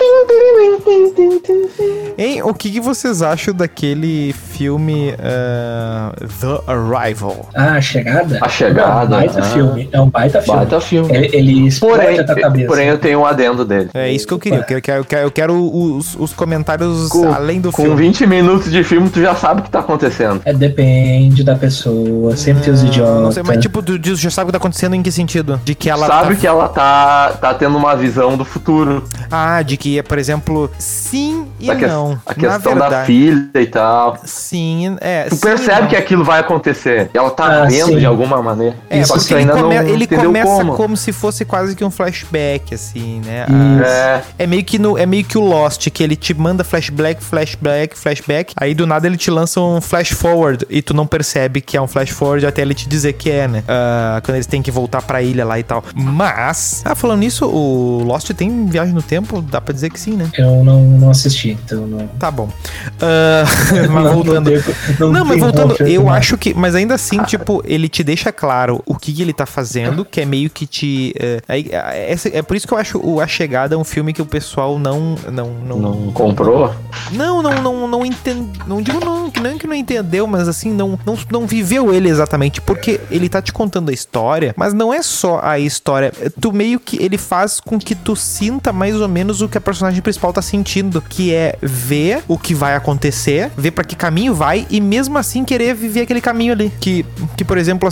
Hein, o que, que vocês acham daquele filme ah, The Arrival? Ah, a chegada? A Chegada, É um baita ah. filme. É um baita filme. Baita filme. Ele, ele Porém, a tua cabeça. porém, eu tenho um adendo dele. É isso que eu queria. Eu quero, eu quero, eu quero, os, os comentários Com, além do com filme. 20 minutos de filme, tu já sabe o que tá acontecendo. É, depende da pessoa. Sempre tem os idiotas. não sei, mas tipo, tu já sabe o que tá acontecendo em que sentido? De que ela sabe tá... que ela tá, tá tendo uma visão do futuro. Ah, de que, por exemplo, sim e Da que- não. a Na questão da verdade. filha e tal. Sim, é. Tu sim percebe que aquilo vai acontecer. Ela tá Ah, vendo sim. de alguma maneira. É, que porque ele, ainda come- não ele começa como. como. se fosse quase que um flashback, assim, né? Isso. É, É meio que no, é meio que o Lost, que ele te manda flashback, flashback, flashback. Aí do nada ele te lança um flash forward e tu não percebe que é um flash forward até ele te dizer que é, né? Ah, quando eles têm que voltar pra ilha lá e tal. Mas, ah, falando nisso, o Lost tem viagem no tempo? Dá pra dizer que sim, né? Eu não, não assisti, então não. Tá bom. Ah, mas Não- voltando. Não, tenho- Não, mas voltando, eu acho que. Mas ainda assim, tipo, ele te deixa claro o que, que ele tá fazendo, que é meio que te. É, aí, é, essa- é por isso que eu acho o A Chegada um filme que o pessoal não. Não, não, não comprou? não, não, não, não entende. Não digo não, que não que não entendeu, mas assim, não, não, não viveu ele exatamente. Porque ele tá te contando a história, mas não é só a história. Tu meio que ele faz com que tu sinta mais ou menos o que a personagem principal tá tá sentindo, que é ver o que vai acontecer, ver pra que caminho vai e mesmo assim querer viver aquele caminho ali. Que, que por exemplo,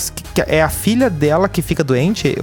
é a filha dela que fica doente.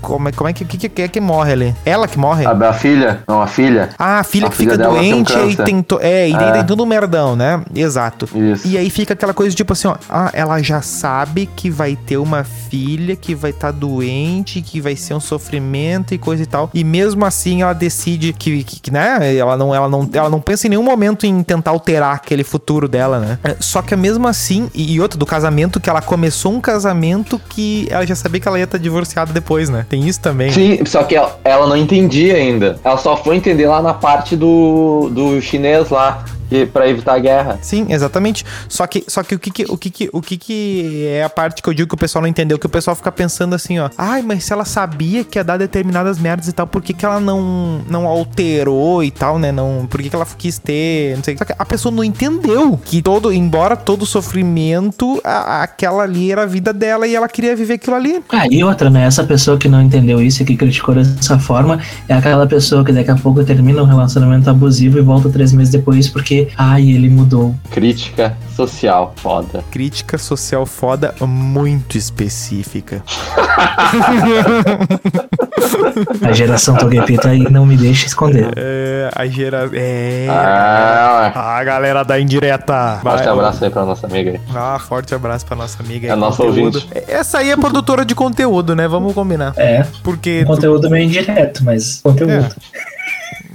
Como é, como é que, que, que é que morre ali? Ela que morre? A, filha? Não, a filha. Ah, a filha A que filha fica dela tem um doente e to- é, e daí É. tem todo um merdão, né? Exato. Isso. E aí fica aquela coisa tipo assim, ó, ah, ela já sabe que vai ter uma filha que vai estar doente, que vai ser um sofrimento e coisa e tal. E mesmo assim ela decide que, que- né, ela não, ela não, ela não pensa em nenhum momento em tentar alterar aquele futuro dela, né? É, Só que mesmo assim, e, outro do casamento que ela começou um casamento que ela já sabia que ela ia estar divorciada depois, né? Tem isso também. Sim, só que ela, ela não entendia ainda. Ela só foi entender lá na parte do, do chinês lá, pra evitar a guerra. Sim, exatamente. Só que, só que o que que, o que que, o que que é a parte que eu digo que o pessoal não entendeu, que o pessoal fica pensando assim, ó, ai, mas se ela sabia que ia dar determinadas merdas e tal, por que que ela não, não alterou e tal, né? Não, por que que ela quis ter, não sei. Só que a pessoa não entendeu que todo, embora todo sofrimento, a- aquela ali era a vida dela e ela queria viver aquilo ali. Ah, e outra, né? Essa pessoa que não entendeu isso e que criticou dessa forma é aquela pessoa que daqui a pouco termina um relacionamento abusivo e volta três meses depois porque, ai, ele mudou. Crítica social, foda. Crítica social foda muito específica. A geração Togepi aí não me deixa esconder. É, a gera... É... Ah, A galera da indireta. forte Vai, abraço aí pra nossa amiga aí. Ah, forte abraço pra nossa amiga. aí, É nossa conteúdo. ouvinte. Essa aí é produtora de conteúdo, né? Vamos combinar. É, Porque. um conteúdo meio indireto, mas conteúdo.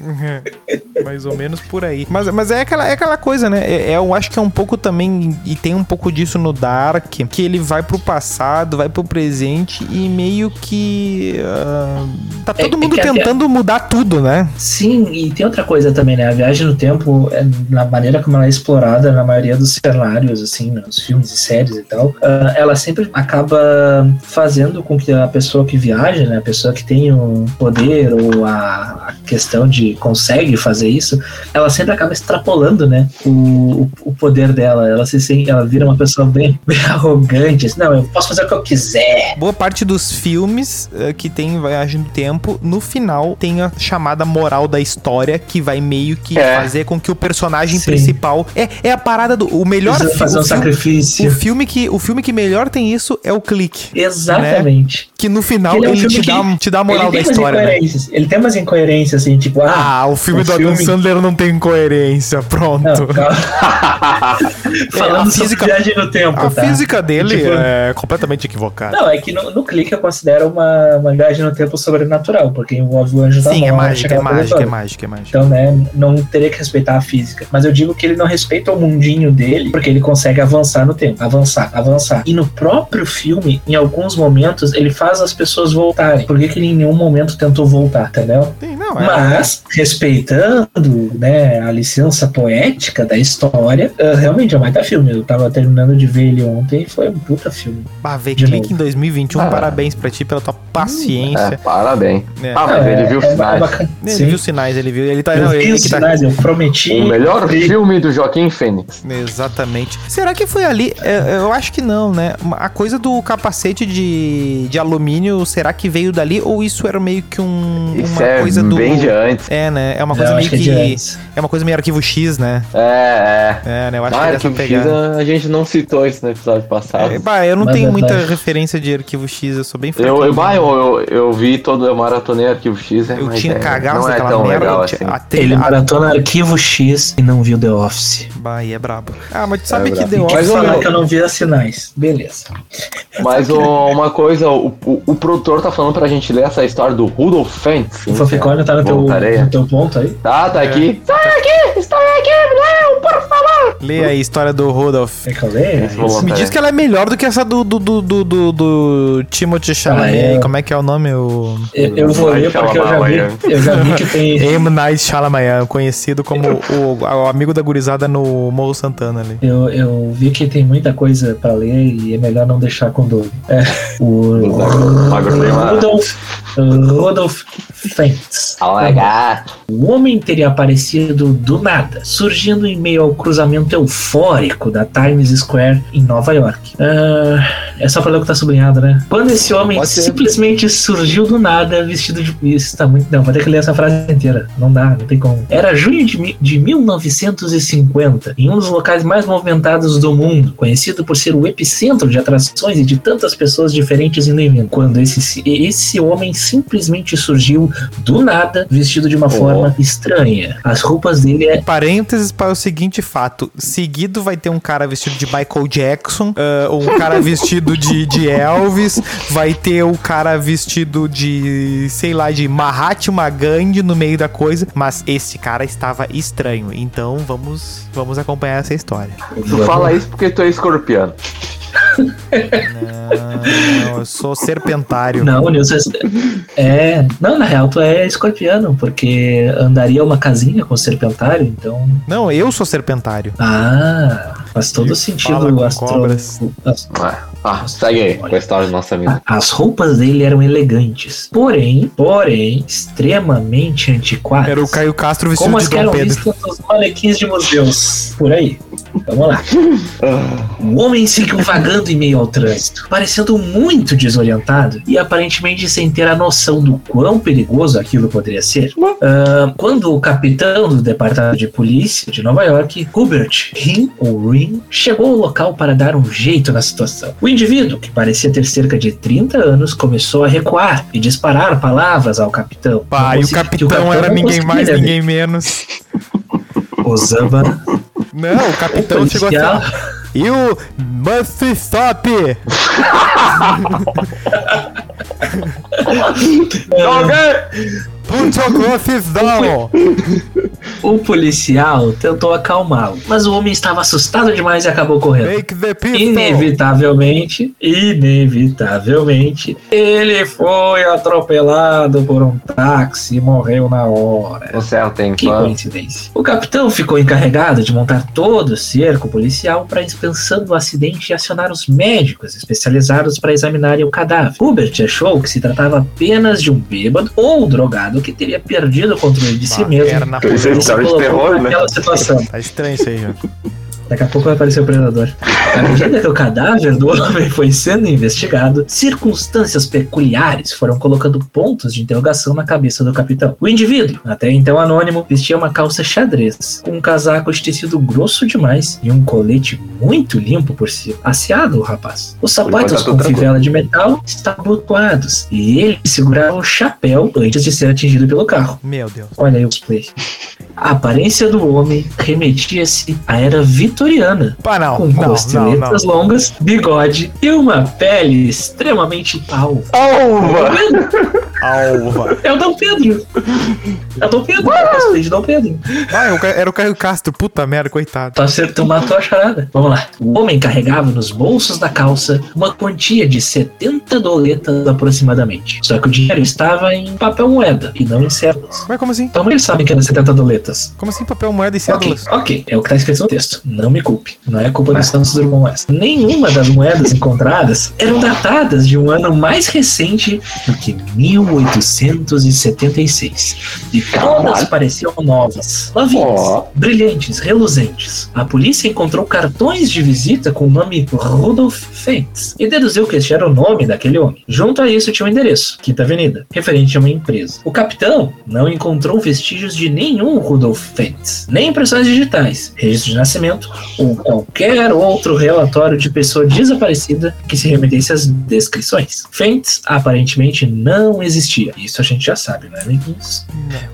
Mais ou menos por aí. Mas, mas é, aquela, é aquela coisa, né? É, é- eu acho que é um pouco também. E tem um pouco disso no Dark. Que ele vai pro passado, vai pro presente e meio que. ah, tá É- todo é mundo que a- tentando mudar tudo, né? Sim, e tem outra coisa também, né? A viagem no tempo, é, na maneira como ela é explorada na maioria dos cenários, assim, nos filmes e séries e tal, ah, ela sempre acaba fazendo com que a pessoa que viaja, né? A pessoa que tem o poder ou a, a questão de consegue fazer isso, ela sempre acaba extrapolando, né? O, o, o poder dela. Ela se sente, ela vira uma pessoa bem, bem arrogante. Assim, Não, eu posso fazer o que eu quiser. Boa parte dos filmes eh, que tem Viagem no Tempo, no final tem a chamada moral da história, que vai meio que É. fazer com que o personagem Sim. principal. É, é a parada do. O melhor Precisa fazer o um filme- sacrifício. O filme, que, o filme que melhor tem isso é o clique. Exatamente. Que no final Ele é um ele, filme te, que- dá, te dá a moral ele da história, né? incoerências. Ele tem umas incoerências, assim, tipo, ah, Ah, o filme o do Adam filme- Sandler não tem coerência. Pronto. não. Falando a física- viagem no tempo, a tá? física dele Tipo- é completamente equivocada. Não, é que no, no clique eu considero uma, uma viagem no tempo sobrenatural, porque envolve o anjo da Sim, é mágica, é mágica, é mágica, é mágica. Então, né, não teria que respeitar a física. Mas eu digo que ele não respeita o mundinho dele, porque ele consegue avançar no tempo. Avançar, avançar. E no próprio filme, em alguns momentos, ele faz as pessoas voltarem. Por que, que ele em nenhum momento tentou voltar, entendeu? Sim, não, é. Mas, respeitando né, a licença poética da história, eh, realmente é um baita filme. Eu tava terminando de ver ele ontem e foi um puta filme. Bah, ver De clique novo. em 2021, Ah. parabéns pra ti pela tua É, paciência. parabéns. É. Ah, mas É, ele viu é sinais. bacana. Ele Sim. viu sinais, ele viu. Ele tá. Eu não, vi ele tá- sinais, eu prometi. O melhor filme do Joaquim Fênix. Exatamente. Será que foi ali? É, Eu acho que não, né? A coisa do capacete de, de alumínio, será que veio dali? Ou isso era meio que um, Isso uma é coisa do. bem de antes. É, né? É uma coisa meio que é que. É uma coisa meio arquivo X, né? É, é. É, né? Eu acho Ah, que é Arquivo X, a gente não citou isso no episódio passado. É, bah, eu não Mas tenho é muita verdade. referência de arquivo X, eu sou bem Eu, fraquinho. eu, bah, eu, eu, eu vi todo, eu maratonei Arquivo X, é, Eu mas tinha é, cagado não é daquela tão merda. legal eu assim. a Ele trilha, maratona Arquivo X e não viu The Office. bah, aí é brabo. Ah, mas tu sabe que brabo. deu Pode Mas falar que eu não vi as sinais. Beleza. Mas o- uma coisa, o, o, o produtor tá falando pra gente ler essa história do Rudolf Fentz. O Fanficônio tá no teu, Voltarei. No teu ponto aí? Tá, tá É. aqui. Lê aí a história do Rodolph. Quer que eu leia? Me diz que ela é melhor do que essa do, do, do, do, do, do Timothy Chalamet. Ah, é. Como é que é o nome? O... Eu, eu vou ler porque eu já vi, eu já vi que tem. M. Night Shyamalan, conhecido como o, o amigo da gurizada no Morro Santana ali. Eu, eu vi que tem muita coisa pra ler e é melhor não deixar com dor. É, o. Rudolf, Rudolf Fentz. Alagar. O homem teria aparecido do nada, surgindo em meio ao cruzamento eufórico da Times Square em Nova York. Ah, É só pra ler o que tá sublinhado, né? Quando esse homem simplesmente surgiu do nada vestido de. Isso tá muito. Não, vou ter que ler essa frase inteira. Não dá, não tem como. Era junho de, de 1950, em um dos locais mais movimentados do mundo, conhecido por ser o epicentro de atrações e de tantas pessoas diferentes indo e vindo. Quando esse, esse homem simplesmente surgiu do nada, vestido de uma forma estranha. As roupas dele é. Parênteses para o seguinte fato: seguido vai ter um cara vestido de Michael Jackson, ah, um cara vestido de, de Elvis, vai ter o cara vestido de, sei lá, de Mahatma Gandhi no meio da coisa, mas esse cara estava estranho. Então vamos, vamos acompanhar essa história. Tu fala isso porque tu é escorpiano. Não, eu sou serpentário. Não, Nilson. É. Não, na real, tu é escorpiano, porque andaria uma casinha com serpentário, então. Não, eu sou serpentário. Ah, faz todo Ele sentido astro- cobras. as- Ah, ah, segue aí com a história do nosso amigo. As roupas dele eram elegantes, porém, porém, extremamente antiquadas. Era o Caio Castro vestido Como de as que Dom eram vistas nos manequins de museus. Por aí. Vamos lá. O homem seguiu vagando em meio ao trânsito, parecendo muito desorientado e aparentemente sem ter a noção do quão perigoso aquilo poderia ser. Ah, quando o capitão do departamento de polícia de Nova York, Hubert Rin, ou Rin, chegou ao local para dar um jeito na situação. O indivíduo, que parecia ter cerca de 30 anos, começou a recuar e disparar palavras ao capitão. E o consegui- que capitão era ninguém mais, ninguém menos. Osama, Não, o capitão o chegou a policial, falar. E o Must Stop! Put your glasses down! O policial tentou acalmá-lo, mas o homem estava assustado demais e acabou correndo. Make the pistol! Inevitavelmente, inevitavelmente, ele foi atropelado por um táxi e morreu na hora. No céu tem Que fã. coincidência. O capitão ficou encarregado de montar todo o cerco policial para a inspeção do acidente e acionar os médicos especializados para examinarem o cadáver. Hubert achou que se tratava apenas de um bêbado ou drogado que teria perdido o controle de si mesmo. História de terror, né? situação. Tá estranho isso aí, já. Daqui a pouco vai aparecer o predador. À medida que o cadáver do homem foi sendo investigado, circunstâncias peculiares foram colocando pontos de interrogação na cabeça do capitão. O indivíduo, até então anônimo, vestia uma calça xadrez, com um casaco de tecido grosso demais e um colete muito limpo por cima. Asseado, o rapaz. Os sapatos tá com fivela de metal estavam abotoados e ele segurava o chapéu antes de ser atingido pelo carro. Meu Deus. Olha aí os play. A aparência do homem remetia-se à era vitoriana, Pá, não, com não, não, costeletas não. longas, bigode e uma pele extremamente alva. Alva! Alva. É o Dom Pedro. É o Dom Pedro. É o cosplay de Dom Pedro. Ah, eu- era o Caio Castro. Puta merda, coitado. Tu acertou, matou a charada. Vamos lá. O homem carregava nos bolsos da calça uma quantia de 70 doletas aproximadamente. Só que o dinheiro estava em papel moeda e não em cédulas. Mas como assim? Como eles sabem que eram 70 doletas? Como assim papel, moeda e Ok, cédulas? ok, é o que está escrito no texto. Não me culpe. Não é culpa do Santos Drummond essa. Nenhuma das moedas encontradas eram datadas de um ano mais recente do que 1876. E todas pareciam novas, novinhas, Ó. brilhantes, reluzentes. A polícia encontrou cartões de visita com o nome Rudolf Fentz e deduziu que este era o nome daquele homem. Junto a isso tinha um endereço, Quinta Avenida, referente a uma empresa. O capitão não encontrou vestígios de nenhum Rudolf Fentz, nem impressões digitais, registro de nascimento ou qualquer outro relatório de pessoa desaparecida que se remetesse às descrições. Fentz aparentemente não existia. Isso a gente já sabe, não é, amiguinhos?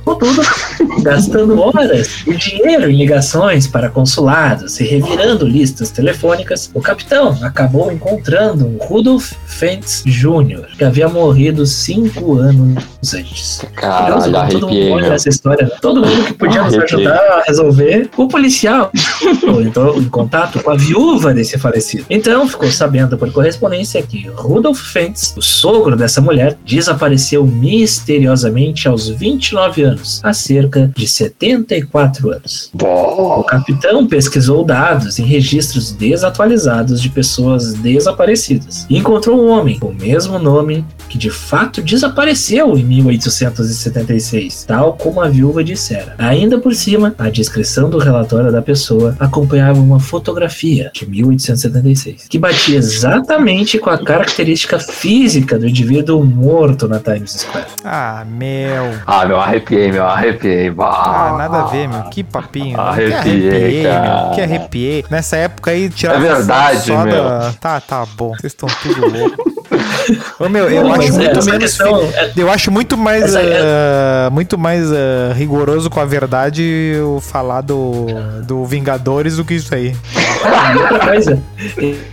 Contudo, gastando horas e dinheiro em ligações para consulados e revirando listas telefônicas, o capitão acabou encontrando um Rudolf Fentz Jr., que havia morrido cinco anos antes. Caralho, todo mundo história. né? Todo mundo que podia nos ajudar a resolver. O policial entrou em contato com a viúva desse falecido. Então ficou sabendo por correspondência que Rudolf Fentz, o sogro dessa mulher, desapareceu misteriosamente aos 29 anos, há cerca de 74 anos. O Bom, capitão pesquisou dados em registros desatualizados de pessoas desaparecidas e encontrou um homem com o mesmo nome que de fato desapareceu em 1876, tal como a viúva dissera. Ainda por cima, a descrição do relatório da pessoa, acompanhava uma fotografia de 1876 que batia exatamente com a característica física do indivíduo morto na Times Ah, meu. Ah, meu, arrepiei, meu, arrepiei. Ah, nada a ver, meu. Que papinho. que Arrepiei, arrepiei, cara. meu. Que arrepiei. Nessa época aí, tirar É verdade, meu. da- Tá, tá bom. Vocês estão tudo louco. Ô, meu, eu Não, acho muito essa menos. Eu acho muito mais. É- ah, muito mais ah, rigoroso com a verdade o falar do, do Vingadores do que isso aí. Ah, e outra coisa,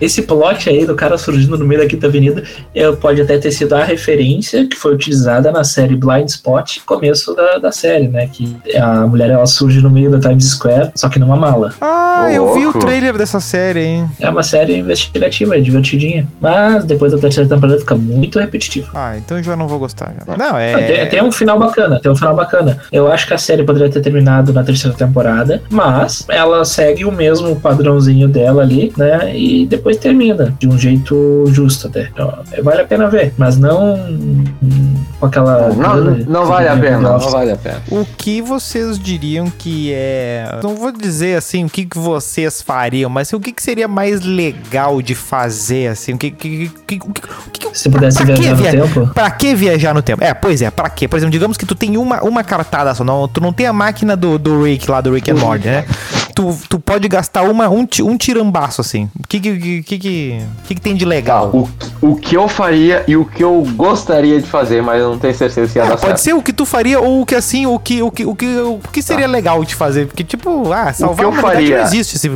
esse plot aí do cara surgindo no meio da Quinta Avenida é, pode até ter sido a referência que foi utilizada na série Blind Spot, começo da, da série, né? Que a mulher ela surge no meio da Times Square, só que numa mala. Ah, Ô, eu vi o louco. trailer dessa série, hein? É uma série investigativa, é divertidinha. Mas depois da terceira temporada fica muito repetitivo. Ah, então eu já não vou gostar. já. Não, Ah, Tem, é. tem um final bacana, tem um final bacana. Eu acho que a série poderia ter terminado na terceira temporada, mas ela segue o mesmo padrãozinho dela ali, né? E depois termina de um jeito justo até. Então, vale a pena ver, mas não hum, com aquela. Não, não, não vale a pena, não vale a pena. O que vocês diriam que é. Não vou dizer assim o que, que vocês fariam, mas assim, o que, que seria mais legal de fazer, assim? O que. que, que, o que, Se pudesse pra que viajar no via- tempo. Pra que viajar no tempo? É, pois é, pra quê? Por exemplo, digamos que tu tem uma, uma cartada só, não, tu não tem a máquina do, do Rick lá, do Rick and Morty, né? Tu, tu pode gastar uma, um, um tirambaço, assim. O que que, que, que, que, que que tem de legal? O, o que eu faria e o que eu gostaria de fazer, mas eu não tenho certeza se ia É, dar pode certo. ser o que tu faria ou o que assim, o que, o que, o que, o que seria legal de fazer. Porque, tipo, ah, salvar eu a humanidade faria? não existe esse.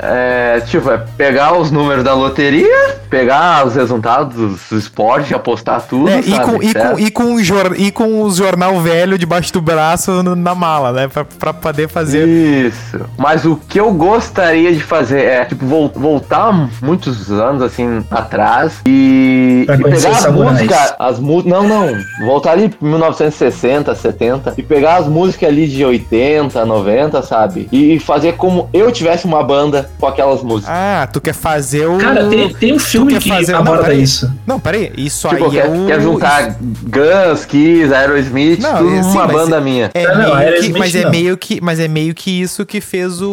É, tipo, é pegar os números da loteria, pegar os resultados do esporte, apostar tudo, É, e, sabe? com, e, com, e, com o jor, e com os jornal velho debaixo do braço na mala, né? Pra, pra poder fazer. Isso. Mas o que eu gostaria de fazer é, tipo, vol- voltar muitos anos, assim, atrás e, e pegar as músicas, as músicas, não, não, voltar ali pra 1960, 70 e pegar as músicas ali de 80, 90, sabe? E fazer como eu tivesse uma banda com aquelas músicas. Ah, tu quer fazer o. Cara, tem, tem um filme que fazer- aborda peraí. isso. Não, peraí. Isso Tipo, aí quer, é o. quer juntar Guns, Kiss, Aerosmith, Não, tudo é, mas banda minha. É Não, não, que, mas é meio que, mas é meio que isso que fez o,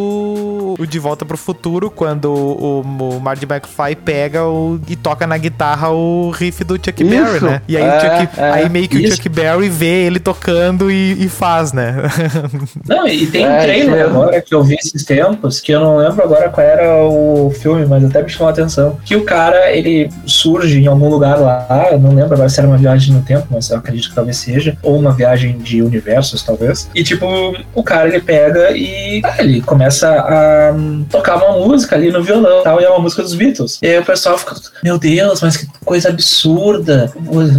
o De Volta pro Futuro quando o, o Marty McFly pega o, e toca na guitarra o riff do Chuck Isso, Berry, né? E aí, o é, Chuck, é. aí meio que o Isso. Chuck Berry vê ele tocando e, e faz, né? Não, e tem um É, trailer mesmo. agora que eu vi esses tempos, que eu não lembro agora qual era o filme, mas até me chamou a atenção. Que o cara, ele surge em algum lugar lá, eu não lembro agora se era uma viagem no tempo, mas eu acredito que talvez seja, ou uma viagem de universos, talvez. E tipo, o cara, ele pega e ah, ele começa a hum, tocar uma música ali no violão tal, e é uma música dos Beatles. E aí o pessoal fica, meu Deus, mas que coisa absurda,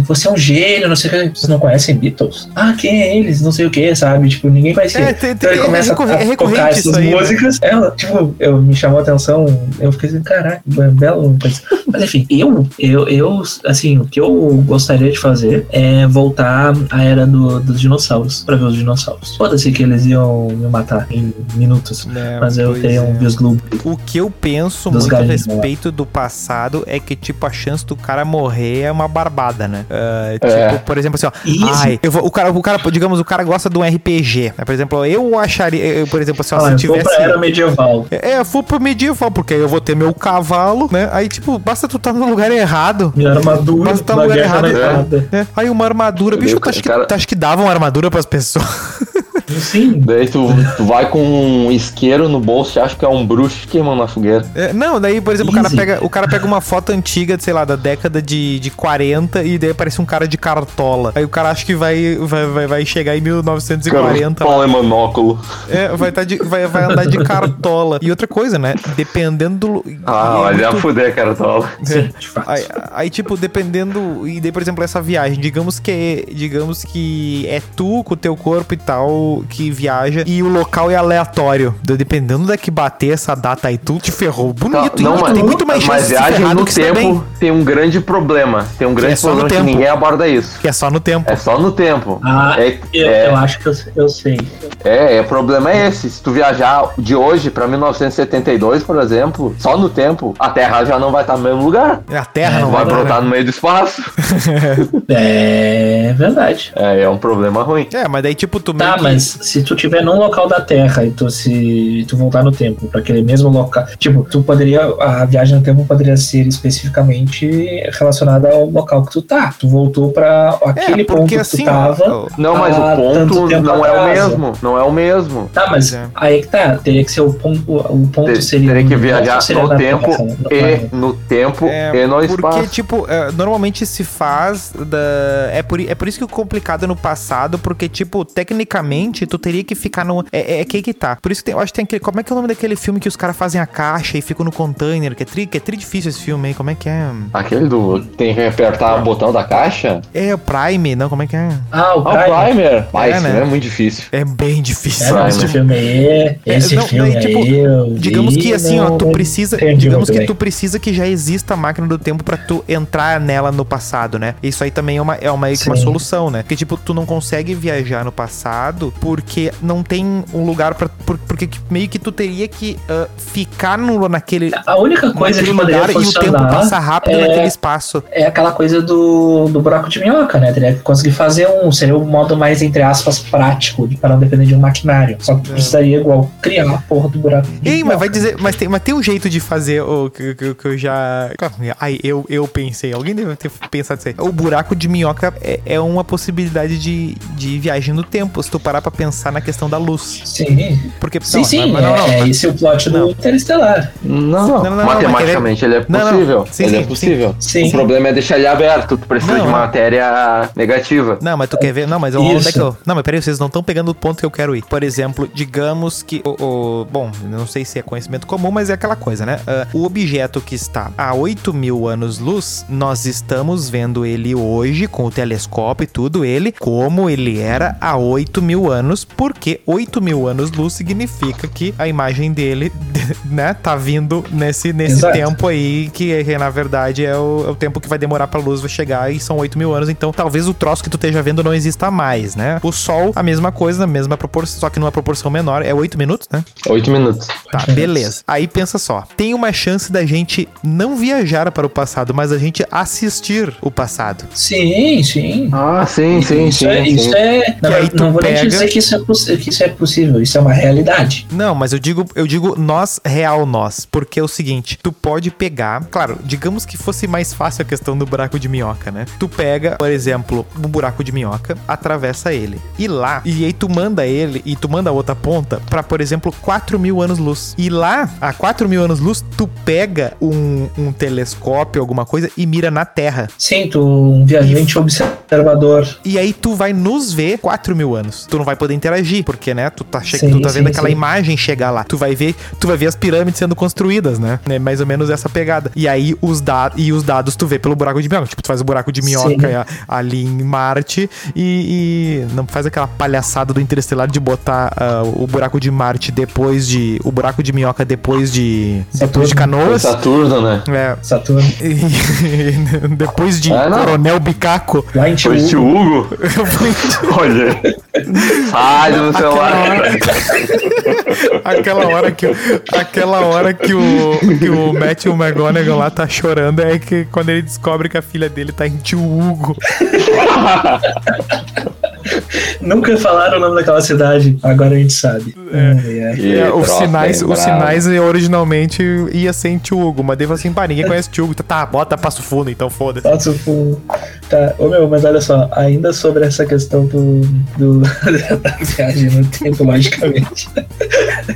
você é um gênio, não sei o que, vocês não conhecem Beatles? Ah, quem é eles? Não sei o que, sabe? Tipo, ninguém conhecia. É, tem- Então ele é começa é a tocar essas aí, né? músicas. Ela, tipo, eu, me chamou a atenção. Eu fiquei assim, caraca, belo coisa. Mas enfim, eu, eu, eu, assim, o que eu gostaria de fazer é voltar à era do- dos dinossauros, pra ver os dinossauros. Foda-se que eles iam me matar em minutos. É, Mas eu tenho é. um vislumbre. O que eu penso muito a respeito do passado é que, tipo, a chance do cara morrer é uma barbada, né? Ah, tipo, É. por exemplo, assim, ó. Isso. Ai, eu vou, o, cara, o cara, digamos, o cara gosta de um RPG. né? Por exemplo, eu acharia, eu, por exemplo, assim, ó, Ah, se eu vou tivesse. pra era medieval. É, eu vou pro medieval, porque aí eu vou ter meu cavalo, né? Aí, tipo, basta tu tá no lugar errado. Minha armadura, Mas tá no uma lugar errado, é. É, aí uma armadura. Bicho, tu acha, que, Cara- tu acha que dava uma armadura pras pessoas? Sim. Daí tu, tu vai com um isqueiro no bolso e acha que é um bruxo queimando na fogueira. É, não, daí, por exemplo, o cara, pega, o cara pega uma foto antiga, sei lá, da década de, de 40 e daí aparece um cara de cartola. Aí o cara acha que vai, vai, vai, vai chegar em 1940. lá. Pão é monóculo. É, vai, tá de, vai, vai andar de cartola. E outra coisa, né? Dependendo do. Ah, é mas ia muito- fuder, cartola. Sim, de fato. Aí, aí, tipo, dependendo. E daí, por exemplo, essa viagem, digamos que é, digamos que é tu com o teu corpo e tal que viaja e o local é aleatório. Daí, Dependendo da que bater essa data aí, tu te ferrou. Bonito, não, hein? Tu mas, tem muito mais chance mas de viagem no do que se dar bem. tempo tem um grande problema. Tem um grande é problema que ninguém aborda isso. Que é só no tempo. É só no tempo. Ah, é, eu, é, eu acho que eu, eu sei. é, é, o problema é esse. Se tu viajar de hoje pra 1972, por exemplo, só no tempo, a Terra já não vai estar no mesmo lugar. É a Terra, É, não Vai vai, brotar né? no meio do espaço. É verdade. É, é um problema ruim. É, mas daí, tipo, tu Tá, meio que- mas se tu tiver num local da Terra e tu se tu voltar no tempo para aquele mesmo local, tipo, tu poderia a viagem no tempo poderia ser especificamente relacionada ao local que tu tá. Tu voltou para aquele ponto porque que assim, tu tava. Não, mas o ponto não é o mesmo. Não é o mesmo. Tá, mas é. aí que tá, teria que ser o ponto, o ponto Ter- seria Teria que viajar no tempo Terra, no e no tempo É, e no porque, espaço. tipo, é, normalmente se faz da... É por, é por isso que o complicado é no passado, porque, tipo, tecnicamente, tu teria que ficar no... É, é que aí que tá. Por isso que tem, eu acho que tem aquele... Como é que é o nome daquele filme que os caras fazem a caixa e ficam no container? Que é tri, que é tri difícil esse filme aí. Como é que é? Aquele do. Tem que apertar o botão da caixa? É o Prime, não? Como é que é? Ah, o Ah, o. Primer. É, esse né? filme é muito difícil. É bem difícil. É, não, esse filme aí, esse É, não, filme daí, tipo, aí, Digamos vi, que assim, ó, não tu precisa, entendi digamos que bem. tu precisa que já exista a máquina do tempo pra tu entrar nela no passado, né? Isso aí também é uma é uma, que uma solução, né? Porque tipo, tu não consegue viajar no passado porque não tem um lugar para porque que- meio que tu teria que ah, ficar no naquele A única coisa que lugar e o tempo passar rápido é- naquele espaço. é aquela coisa do, do buraco de minhoca, né? Teria que conseguir fazer um. Seria um modo mais, entre aspas, prático, de- para não depender de um maquinário. Só que precisaria igual criar a porra do buraco de Ei, mas minhoca. vai dizer, mas tem, mas tem um jeito de fazer o que, que, que eu já. Ai, eu, eu pensei, alguém deve ter pensado isso aí. O buraco de minhoca é, é uma possibilidade de, de viagem no tempo, se tu parar pra pensar na questão da luz. Sim, Porque, sim, não, sim. mas não, não, é, é mas- esse o plot Não. do Interestelar. Não, não, não, matematicamente ele é Não, não. possível. Sim, ele sim, é possível. Sim. O problema é deixar ele aberto. Tu precisa Não, de não. matéria negativa. Não, mas tu quer ver? Não, mas onde é que eu. Não, mas peraí, vocês não estão pegando o ponto que eu quero ir. Por exemplo, digamos que o. o- bom, não sei se é conhecimento comum, mas é aquela coisa, né? Ah, o objeto que está a 8 mil anos-luz, nós estamos vendo ele hoje com o telescópio e tudo, ele como ele era há 8 mil anos, porque 8 mil anos-luz significa que a imagem dele, né, tá vindo nesse, nesse Exato. tempo aí, que, que, na verdade é o, é o tempo que vai demorar pra luz chegar e são 8 mil anos, então talvez o troço que tu esteja vendo não exista mais, né? O Sol, a mesma coisa, na mesma proporção, só que numa proporção menor, é 8 minutos, né? Oito minutos. Tá, beleza. Aí pensa só, tem uma chance da gente não viajar para o passado, mas a gente assistir o passado. Sim, sim. Ah, sim, sim, isso sim. é, sim. isso é não, Que aí tu não vou nem pega- dizer que isso, é que isso é possível, isso é uma realidade. Não, mas eu digo, eu digo nós, real nós, porque é o seguinte, tu pode pegar, claro, digamos que fosse mais fácil a questão do buraco de minhoca, né? Tu pega, por exemplo, um buraco de minhoca, atravessa ele, e lá, e aí tu manda ele, e tu manda a outra ponta pra, por exemplo, 4 mil anos-luz. E lá, a 4 mil anos-luz, tu pega um, um telescópio, alguma coisa, e mira na Terra. Sim, tu um viajante observador. E aí tu vai nos ver 4 mil anos. Tu não vai poder interagir, porque, né, tu tá, che- Sim, tu tá vendo sim, aquela sim. imagem chegar lá. Tu vai ver, tu vai ver as pirâmides sendo construídas, né? É mais ou menos essa pegada. E aí os dados e os dados tu vê pelo buraco de minhoca. Tipo, tu faz o buraco de minhoca Sim. a- ali em Marte e, e não faz aquela palhaçada do Interestelar de botar ah, o buraco de Marte depois de o buraco de minhoca depois de depois de Saturno. Canoas. Saturno, né? É. Saturno. E depois de Ah. Coronel Bicaco. Lá em Foi tio Tiúgo. Hugo? Olha. Sai do celular. Aquela hora que, o- aquela hora que o, que o Matthew McGonagall lá tá chorando é que quando ele descobre que a filha dele tá em tio Hugo. Nunca falaram o nome daquela cidade, agora a gente sabe. Ai. Que É, os sinais, os bravo. sinais eh, originalmente ia ser em tio Hugo, mas falou assim, pá, ninguém conhece tio Hugo. Tá, bota Passo Fundo, então foda-se. Nossa, o- tá. Ô meu, mas olha só, ainda sobre essa questão do, do da viagem no tempo, logicamente.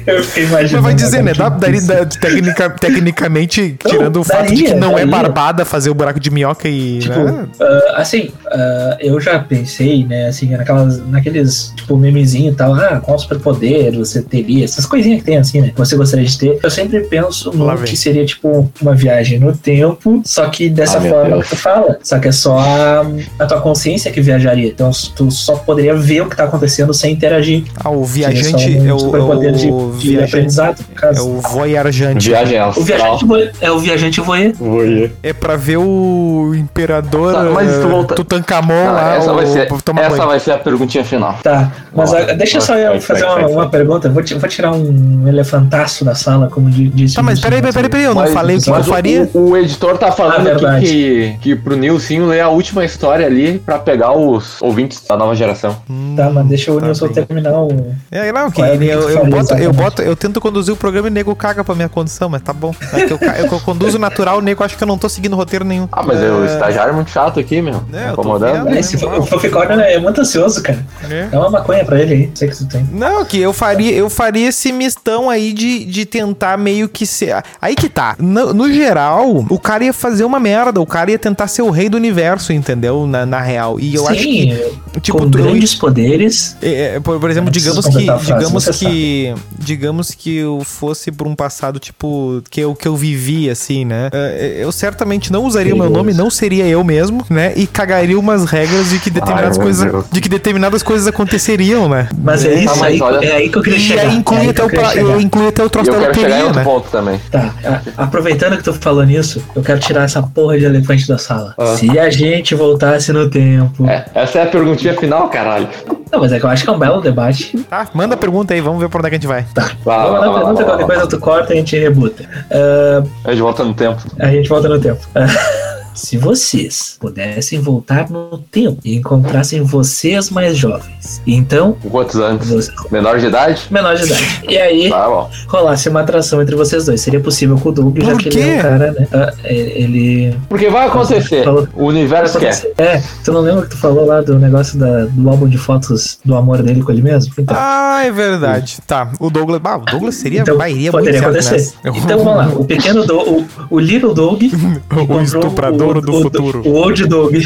Eu fiquei imaginando. Mas vai dizer, né? Dá, daria- dá- tecnica- tecnicamente, Não, tirando o fato de que daria, não é daria. barbada fazer o buraco de minhoca e. Tipo, né? ah, assim, ah, eu já pensei, né, assim, naquelas, naqueles, tipo, memezinho e tal, ah, qual superpoder você teria, essas coisinhas que tem, assim, né, que você gostaria de ter. Eu sempre penso no que seria, tipo, uma viagem no tempo, só que dessa Ah, forma que tu fala, só que é só a, a tua consciência que viajaria. Então, tu só poderia ver o que tá acontecendo sem interagir. Ah, o viajante só um é o. superpoder de é o- o De viajante. aprendizado, É o voyarjante. O viajante voe- é o viajante voyeur. Voyeur. É pra ver o imperador Tá, mas tu volta- Tutankhamon Não, lá. essa vai ser, tomar essa vai ser a perguntinha final. Tá, mas ah, deixa só eu vai, fazer vai, uma, vai. uma pergunta. Vou, vou tirar um elefantaço da sala, como di- disse Tá, o mas peraí, peraí, peraí, peraí, eu não Mas- falei o que eu faria. O, o editor tá Ah, falando aqui verdade. que, que pro Nilcinho ler a última história ali pra pegar os ouvintes da nova geração. Tá, mas deixa o Tá Nilson terminar o. É, não, que Qual é o que eu, tu eu, boto, eu, exatamente? boto, eu tento conduzir o programa e o nego caga pra minha condição, mas tá bom. É que eu, ca- eu conduzo natural, o nego acha que eu não tô seguindo roteiro nenhum. Ah, mas é, o estagiário é muito chato aqui, meu. É, eu tô incomodando. vendo. É, esse, o Foficórnio é muito ansioso, cara. É. É uma maconha pra ele aí, sei que tu tem. Não, que eu faria, eu faria esse mistão aí de, de tentar meio que ser. Aí que tá. No, no geral, o cara ia fazer uma merda. O cara ia tentar ser o rei do universo, entendeu? Na, na real. E eu Sim, acho que. Tipo, com tu- eu- grandes poderes. É, é, por, por exemplo, Eu digamos que, digamos que, digamos que eu fosse por um passado tipo que eu que eu vivi assim, né? É, Eu certamente não usaria o meu nome, não seria eu mesmo, né? E cagaria umas regras de que determinadas meu coisas, Deus. de que determinadas coisas aconteceriam, né? Mas é, isso aí, olha- é aí que eu queria E chegar. aí inclui é aí até que eu o pra- inclui até o E troço eu da loteria, né? ponto também. Tá, aproveitando que tu falou nisso, eu quero tirar essa porra de elefante da sala. Ah. Se a gente voltasse no tempo. É, essa é a perguntinha final, caralho. Não, mas é que eu acho que é um belo debate. Tá, manda a pergunta aí, vamos ver por onde é que a gente vai. Vai, Vamos vai, lá, vai, pergunta, qualquer coisa tu corta e a gente rebuta. Ah, A gente volta no tempo. a gente volta no tempo. Se vocês pudessem voltar no tempo e encontrassem vocês mais jovens, então, quantos anos? você, Menor de idade? menor de idade, e aí Tá bom. rolasse uma atração entre vocês dois, seria possível com o Doug, já Por que quê? ele é um cara, né? ah, é- ele. Porque vai acontecer. Falou. O universo quer. É, tu não lembra que tu falou lá do negócio da- do álbum de fotos do amor dele com ele mesmo? Então, Ah, é verdade. Tá, o Douglas, ah, o Douglas seria, então poderia muito certo acontecer. nessa. Então vamos lá, o pequeno Doug, o, o Little Doug O encontrou estuprador o- do o- futuro. O Old Doug.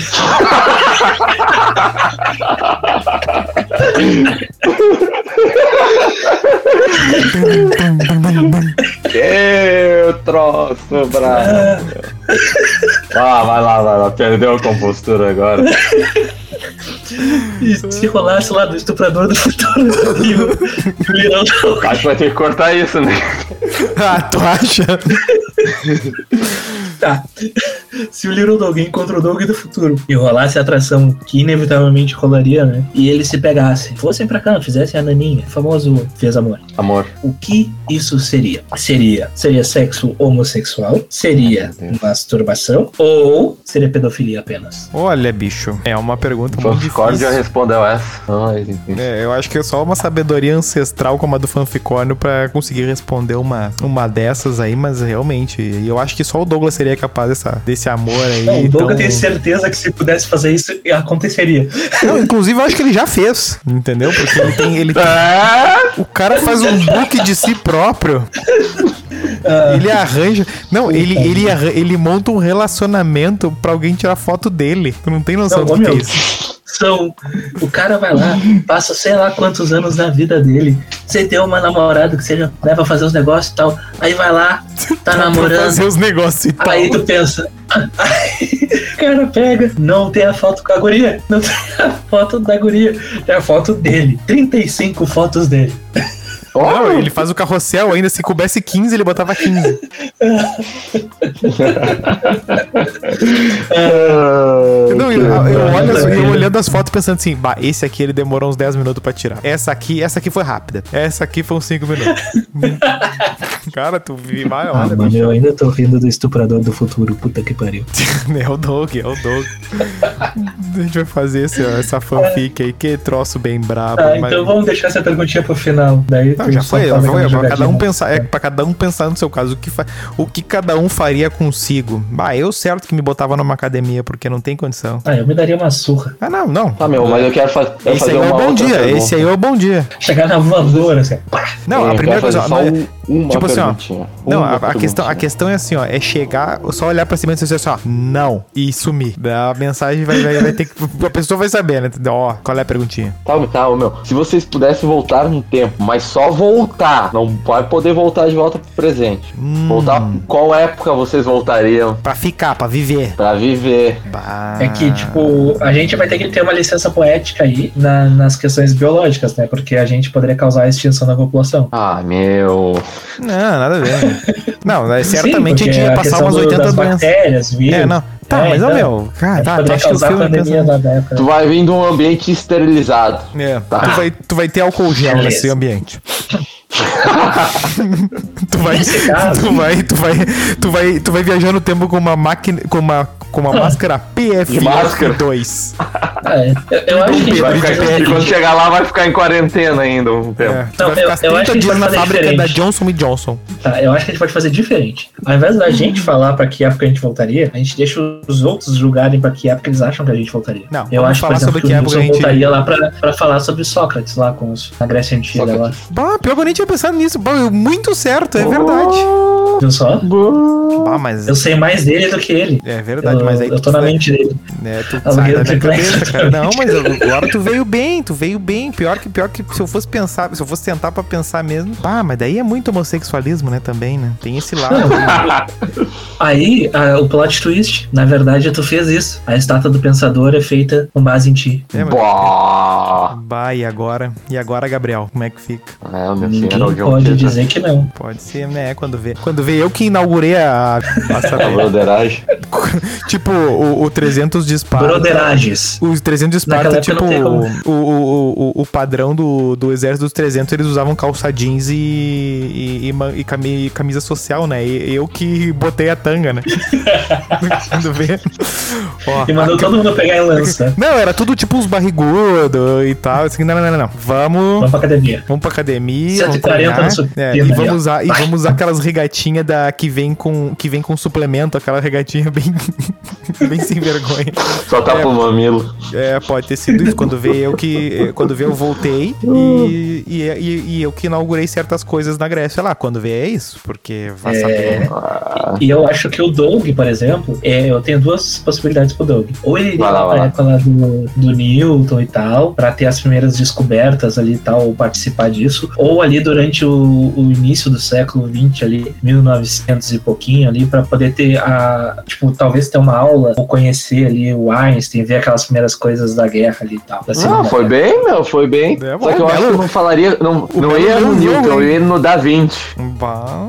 Que troço, bravo. Ah, vai lá, vai lá. Perdeu a compostura agora. E se rolasse lá do estuprador do futuro. Acho que vai ter que cortar isso, né? Ah, tu acha? Tá. Se o Little Doug encontra o Doug do futuro e rolasse a atração que inevitavelmente rolaria, né? E eles se pegassem, fossem pra cá, fizessem a naninha, famoso fez amor. Amor. O que isso seria? Seria seria sexo homossexual? Seria masturbação? Ou seria pedofilia apenas? Olha, bicho, é uma pergunta muito Fanficórnio já difícil. respondeu essa. Ai, É, eu acho que é só uma sabedoria ancestral como a do fanficórnio pra conseguir responder uma, uma dessas aí, mas realmente, eu acho que só o Douglas seria capaz dessa, desse amor aí. Não, o Doug tão- eu tenho certeza que se pudesse fazer isso, aconteceria. Não, inclusive eu acho que ele já fez, entendeu? Porque ele tem. Ele tem- O cara faz um book de si próprio. Ah, Ele arranja. Não, ele, ele, ele monta um relacionamento pra alguém tirar foto dele. Tu não tem noção Não, do que é isso. São. O cara vai lá, passa sei lá quantos anos da vida dele, sem ter uma namorada que seja, né, pra fazer os negócios e tal. Aí vai lá, tá namorando. fazer os negócios e tal. Aí tu pensa. Aí o cara pega, não tem a foto com a guria, não tem a foto da guria, tem a foto dele. 35 fotos dele. Não, ele faz o carrossel ainda. Se coubesse 15, ele botava 15. Não, eu, eu olho as- eu olhando as fotos pensando assim, bah, esse aqui ele demorou uns 10 minutos pra tirar. Essa aqui, essa aqui foi rápida. Essa aqui foi uns 5 minutos. Cara, tu vi, vai, Ah, olha, mano, bicho. eu ainda tô rindo do estuprador do futuro. Puta que pariu. É o Doug, é o Doug. A gente vai fazer esse, essa fanfic aí, que troço bem brabo. Tá, mas- então vamos deixar essa perguntinha pro final. Daí Não, já foi, já foi, é pra cada um pensar, é pra cada um pensar no seu caso, o que, fa- o que cada um faria consigo. Bah, eu certo que me botava numa academia, porque não tem condição. Ah, eu me daria uma surra. Ah, não, não. Tá, meu, mas eu quero, fa Esse fazer aí é uma o bom outra dia, pergunta. esse aí é o bom dia. Chegar na voadora, assim. pá. Não, Eu a primeira coisa, só não é- um- tipo assim, ó. Não, Uma a, a questão, a questão é assim, ó, é chegar, só olhar pra cima e dizer assim, ó, não, e sumir. A mensagem vai, vai, vai ter que, a pessoa vai saber, né? Ó, qual é a perguntinha? Tá, tá, meu. Se vocês pudessem voltar no tempo, mas só voltar, não vai poder voltar de volta pro presente. Hum. Voltar, qual época vocês voltariam Pra ficar, pra viver. pra viver? Bah. É que, tipo, a gente vai ter que ter uma licença poética aí na- nas questões biológicas, né? Porque a gente poderia causar a extinção da população. Ah, meu. Não, nada a ver. Não, é, Sim, certamente a porque gente ia passar umas do- 80 das doenças. bactérias, vírus. É, não. Tá, É, mas, então, meu, a cara, tá, tu acha que o filme pensa... Tu vai vir de um ambiente esterilizado. É, Tá. tu, vai, tu vai ter álcool gel Beleza. nesse ambiente. tu vai, caso. tu vai, tu vai, tu vai, tu vai viajar no tempo com uma máquina, com uma, com uma máscara máscara. PFF2. É, eu, eu acho que Vai ficar, quando chegar lá, vai ficar em quarentena ainda um tempo. É, tu Não, vai eu- ficar eu acho que a gente dias pode na fazer fábrica da diferente. Johnson Johnson. Tá, eu acho que a gente pode fazer diferente. Ao invés da gente falar pra que época a gente voltaria, a gente deixa os outros julgarem pra que época eles acham que a gente voltaria. Não, eu acho, por falar exemplo, sobre que que época a gente- voltaria lá pra, pra falar sobre Sócrates lá com os, na Grécia Antiga lá. Bah, pior que eu nem tinha pensado nisso. Muito certo, é verdade. Viu só? Bah, mas Eu sei mais dele do que ele. é verdade, eu, mas aí eu tô na mente dele. Né, tu sai da minha cabeça, cara. Não, mas agora tu veio bem, tu veio bem. Pior que pior que se eu fosse pensar, se eu fosse tentar pra pensar mesmo. Bah, mas daí é muito homossexualismo, né, também, né? Tem esse lado. Aí, a- o plot twist, na verdade, tu fez isso. A estátua do pensador é feita com base em ti. É, mas- Bah. E agora? E agora, Gabriel? Como é que fica? É, meu Ninguém filho pode Titor. dizer que não. Pode ser, né? Quando vê. Quando vê eu que inaugurei a. a- A broderagem. tipo, o, o 300 de. Broderages. Os 300 de Esparta, Naquela tipo, o, o, o, o padrão do, do exército dos 300, eles usavam calça jeans e, e, e, e cami- camisa social, né? E eu que botei a tanga, né? Quando vê. Ó, E mandou todo mundo pegar em lança. Não, era tudo tipo uns barrigudos e tal. Assim, não, não, não, não. Vamos. Vamos pra academia. Vamos pra academia, 140 vamos É, e vamos usar e vamos usar aquelas regatinhas da que vem com que vem com suplemento, aquela regatinha bem bem sem vergonha. Só tapa o mamilo. É, pode ter sido isso. Quando veio eu que. Quando veio eu voltei e, e, e- e eu que inaugurei certas coisas na Grécia lá. Quando veio é isso. Porque vai saber. né? Ah, E eu acho que o Doug, por exemplo, é, eu tenho duas possibilidades pro Doug. Ou ele iria lá, lá pra época lá do, do Newton e tal, pra ter as primeiras descobertas ali e tal, ou participar disso. Ou ali durante o, o início do século XX ali, 1900 e pouquinho ali, pra poder ter a, tipo, talvez ter uma aula, ou conhecer ali o Einstein, ver aquelas primeiras coisas da guerra ali e tal. Segunda foi Guerra. bem, meu, foi bem. É, Só que eu acho que não falaria. Não, o não ia no Newton, eu ia no Da Vinci. Bah,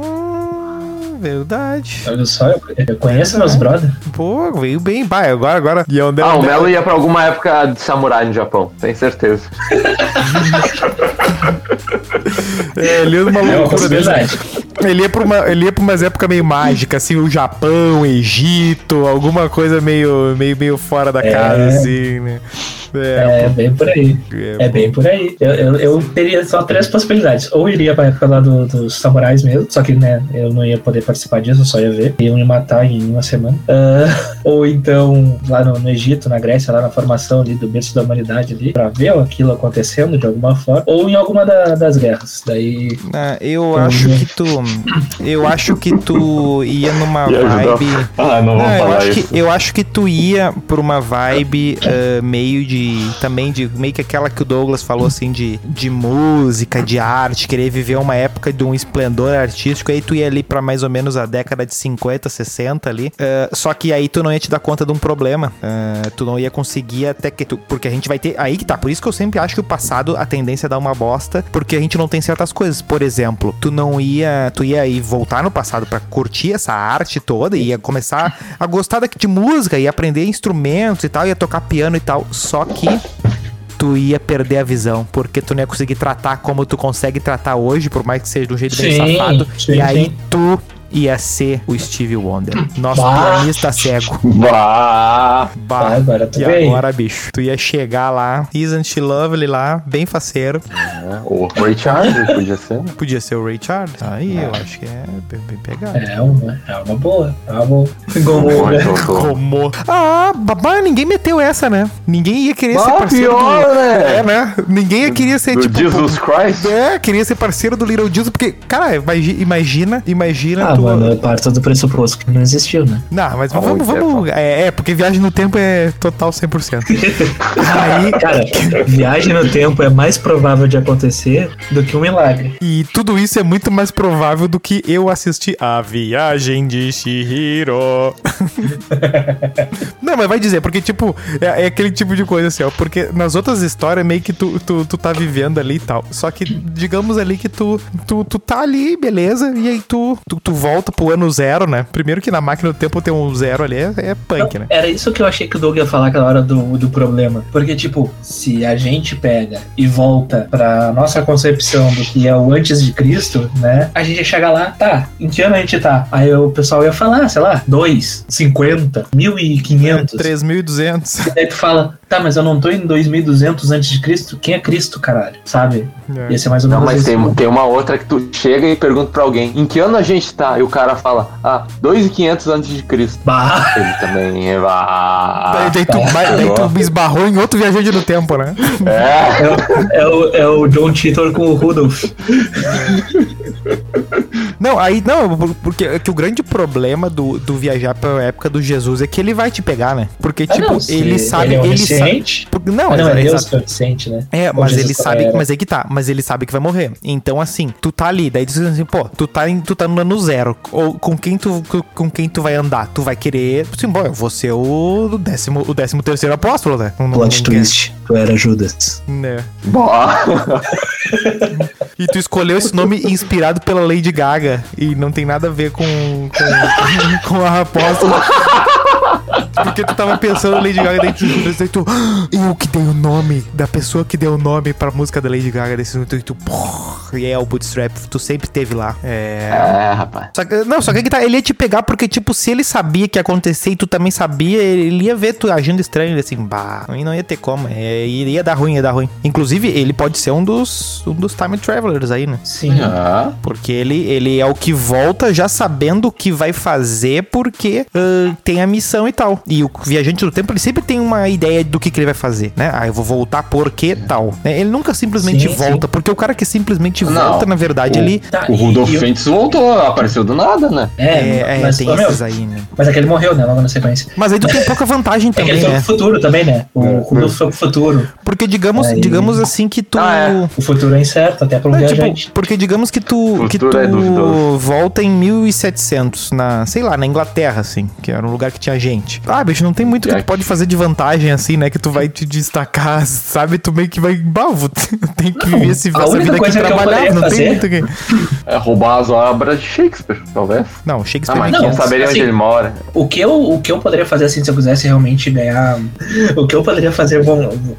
verdade. Olha só, eu, eu conheço meus brother. Pô, veio bem. Bah, agora, agora. E onde Ah, o Melo ia pra alguma época de samurai no Japão, tenho certeza. É, ele É uma loucura dessa. possibilidade. Ele ia, pra uma, ele ia pra umas épocas meio mágicas, assim, o Japão, Egito, alguma coisa meio, meio, meio fora da É. casa, assim, né? É, É bem por aí. é, É bem por aí. Eu, eu, eu teria só três possibilidades. Ou iria pra época lá do- dos samurais mesmo, só que, né, eu não ia poder participar disso, eu só ia ver. Iam me matar em uma semana. Ah, ou então, lá no, no Egito, na Grécia, lá na formação ali do berço da humanidade ali, pra ver aquilo acontecendo de alguma forma. Ou em alguma da- das guerras. Daí. Ah, eu acho que tu. Eu acho que tu ia numa Ia vibe. Ah, não Não, eu, acho que, eu acho que tu ia por uma vibe ah, meio de. Também de. Meio que aquela que o Douglas falou assim de, de música, de arte, querer viver uma época de um esplendor artístico. Aí tu ia ali pra mais ou menos a década de 50, 60 ali. Ah, só que aí tu não ia te dar conta de um problema. Ah, tu não ia conseguir até que tu. Porque a gente vai ter. Aí que tá. Por isso que eu sempre acho que o passado a tendência é dar uma bosta. Porque a gente não tem certas coisas. Por exemplo, tu não ia. Tu ia ir voltar no passado pra curtir essa arte toda. Ia começar a gostar daqui de música e aprender instrumentos e tal. Ia tocar piano e tal. Só que tu ia perder a visão, porque tu não ia conseguir tratar como tu consegue tratar hoje, por mais que seja de um jeito bem Sim, safado. sim, e aí sim. tu ia ser o Steve Wonder, nosso Bah. pianista cego. Bah. Bah, Ah, agora tu e veio. agora, bicho? Tu ia chegar lá, Isn't She Lovely lá, bem faceiro. É, o Ray Charles podia ser. né? Podia ser o Ray Charles. Aí eu acho que é bem, bem pegado. É uma, é uma boa. É uma boa. Gomorra. Muito, muito. Como? Ah, babá, ninguém meteu essa, né? Ninguém ia querer ser Bah, parceiro pior, do... né? É, né? Ninguém ia querer ser, Do tipo... Jesus Christ? É, queria ser parceiro do Little Jesus, porque, cara, imagi- imagina, imagina Ah, tu... mano, eu parto do pressuposto que não existiu, né? Não, mas vamos, é, vamos. É, é, porque viagem no tempo é total 100%. Aí, Cara, viagem no tempo é mais provável de acontecer do que um milagre. e tudo isso é muito mais provável do que eu assistir A Viagem de Shihiro. Não, mas vai dizer, porque, tipo, é, é aquele tipo de coisa assim, ó. Porque nas outras histórias, meio que tu, tu, tu tá vivendo ali e tal. Só que, digamos ali que tu, tu, tu tá ali, beleza, e aí tu, tu, tu volta pro ano zero, né? Primeiro que na máquina do tempo tem um zero ali, é, é punk, né? Era isso que eu achei que o Doug ia falar aquela hora do, do problema. Porque, tipo, se a gente pega e volta pra nossa concepção do que é o antes de Cristo, né? A gente ia chegar lá, tá, em que ano a gente tá? Aí o pessoal ia falar, sei lá, 2, 50, 1500. 3.200. E daí tu fala, tá, mas eu não tô em 2200 antes de Cristo? Quem é Cristo, caralho? Sabe? É. Ia ser mais ou Não, menos mas isso. tem, tem uma outra que tu chega e pergunta pra alguém, em que ano a gente tá? E o cara fala, ah, 2.500 antes de Cristo. Bah, Ele também é... Ah, Daí, daí, tu, vai- daí tu esbarrou em outro viajante do tempo, né? é. é, o- é o, é o John Titor com o Rudolph. Não, aí não, por- porque é que o grande problema do, do viajar pra época do Jesus é que ele vai te pegar, né? Porque, Ah, tipo, não, ele sabe. Ele é Ele sabe. porque- Não, Ah, não, é exa- Deus que é onisciente, né? É, Ou mas Jesus ele sabe, era. mas aí que tá, mas ele sabe que vai morrer. Então assim, tu tá ali, daí tu diz assim, pô, tu tá, em, tu tá no ano zero, ou com quem tu com, quem tu vai andar? Tu vai querer, assim, bom, eu vou ser o décimo, o décimo terceiro apóstolo, né? Não- Plot não twist, tu era Judas. né? Boa. E tu escolheu esse nome inspirado pela Lady Gaga e não tem nada a ver com com, com a apóstola. Porque tu tava pensando Lady Gaga dentro do daí tu, "Ah, eu que dei o nome da pessoa que deu o nome pra música da Lady Gaga desse e tu, porra, e é o Bootstrap, tu sempre teve lá. É. É, rapaz. Só que, não, só que, que tá, ele ia te pegar porque, tipo, se ele sabia que ia acontecer e tu também sabia, ele ia ver tu agindo estranho, ele assim, bah, aí não ia ter como, é, ia dar ruim, ia dar ruim. Inclusive, ele pode ser um dos, um dos time travelers aí, né? Sim. Ah, Porque ele, ele é o que volta já sabendo o que vai fazer porque ah, tem a missão e tal. E o viajante do tempo, ele sempre tem uma ideia do que, que ele vai fazer, né? Ah, eu vou voltar porque tal. né? Ele nunca simplesmente Sim, volta, porque o cara que simplesmente Não. volta, na verdade, O- ele... Tá, o Rudolf Fentes voltou, apareceu do nada, né? É, É, é, mas, tem ô, meu, esses aí, né? mas é que ele morreu, né? Logo na sequência. Mas aí tu tem pouca vantagem É que também, ele foi né? pro futuro também, né? O Rudolf foi pro futuro. Porque digamos, Aí- digamos assim que tu... Ah, é. O futuro é incerto, até para um É, tipo, viajante. porque digamos que tu, que tu é volta em 1700, na, sei lá, na Inglaterra, assim, que era um lugar que tinha gente. Ah, bicho, não tem muito que tu Jack. pode fazer de vantagem, assim, né? Que tu vai te destacar, sabe? Tu meio que vai, bavo, tem que Não, viver esse, a essa única vida aqui trabalhar, poderia não tem fazer- muito que... É roubar as obras de Shakespeare, talvez. Não, Ah, Shakespeare mas é Não, não saberia assim- onde ele mora. O que, eu, o que eu poderia fazer assim, se eu quisesse realmente ganhar. O que eu poderia fazer,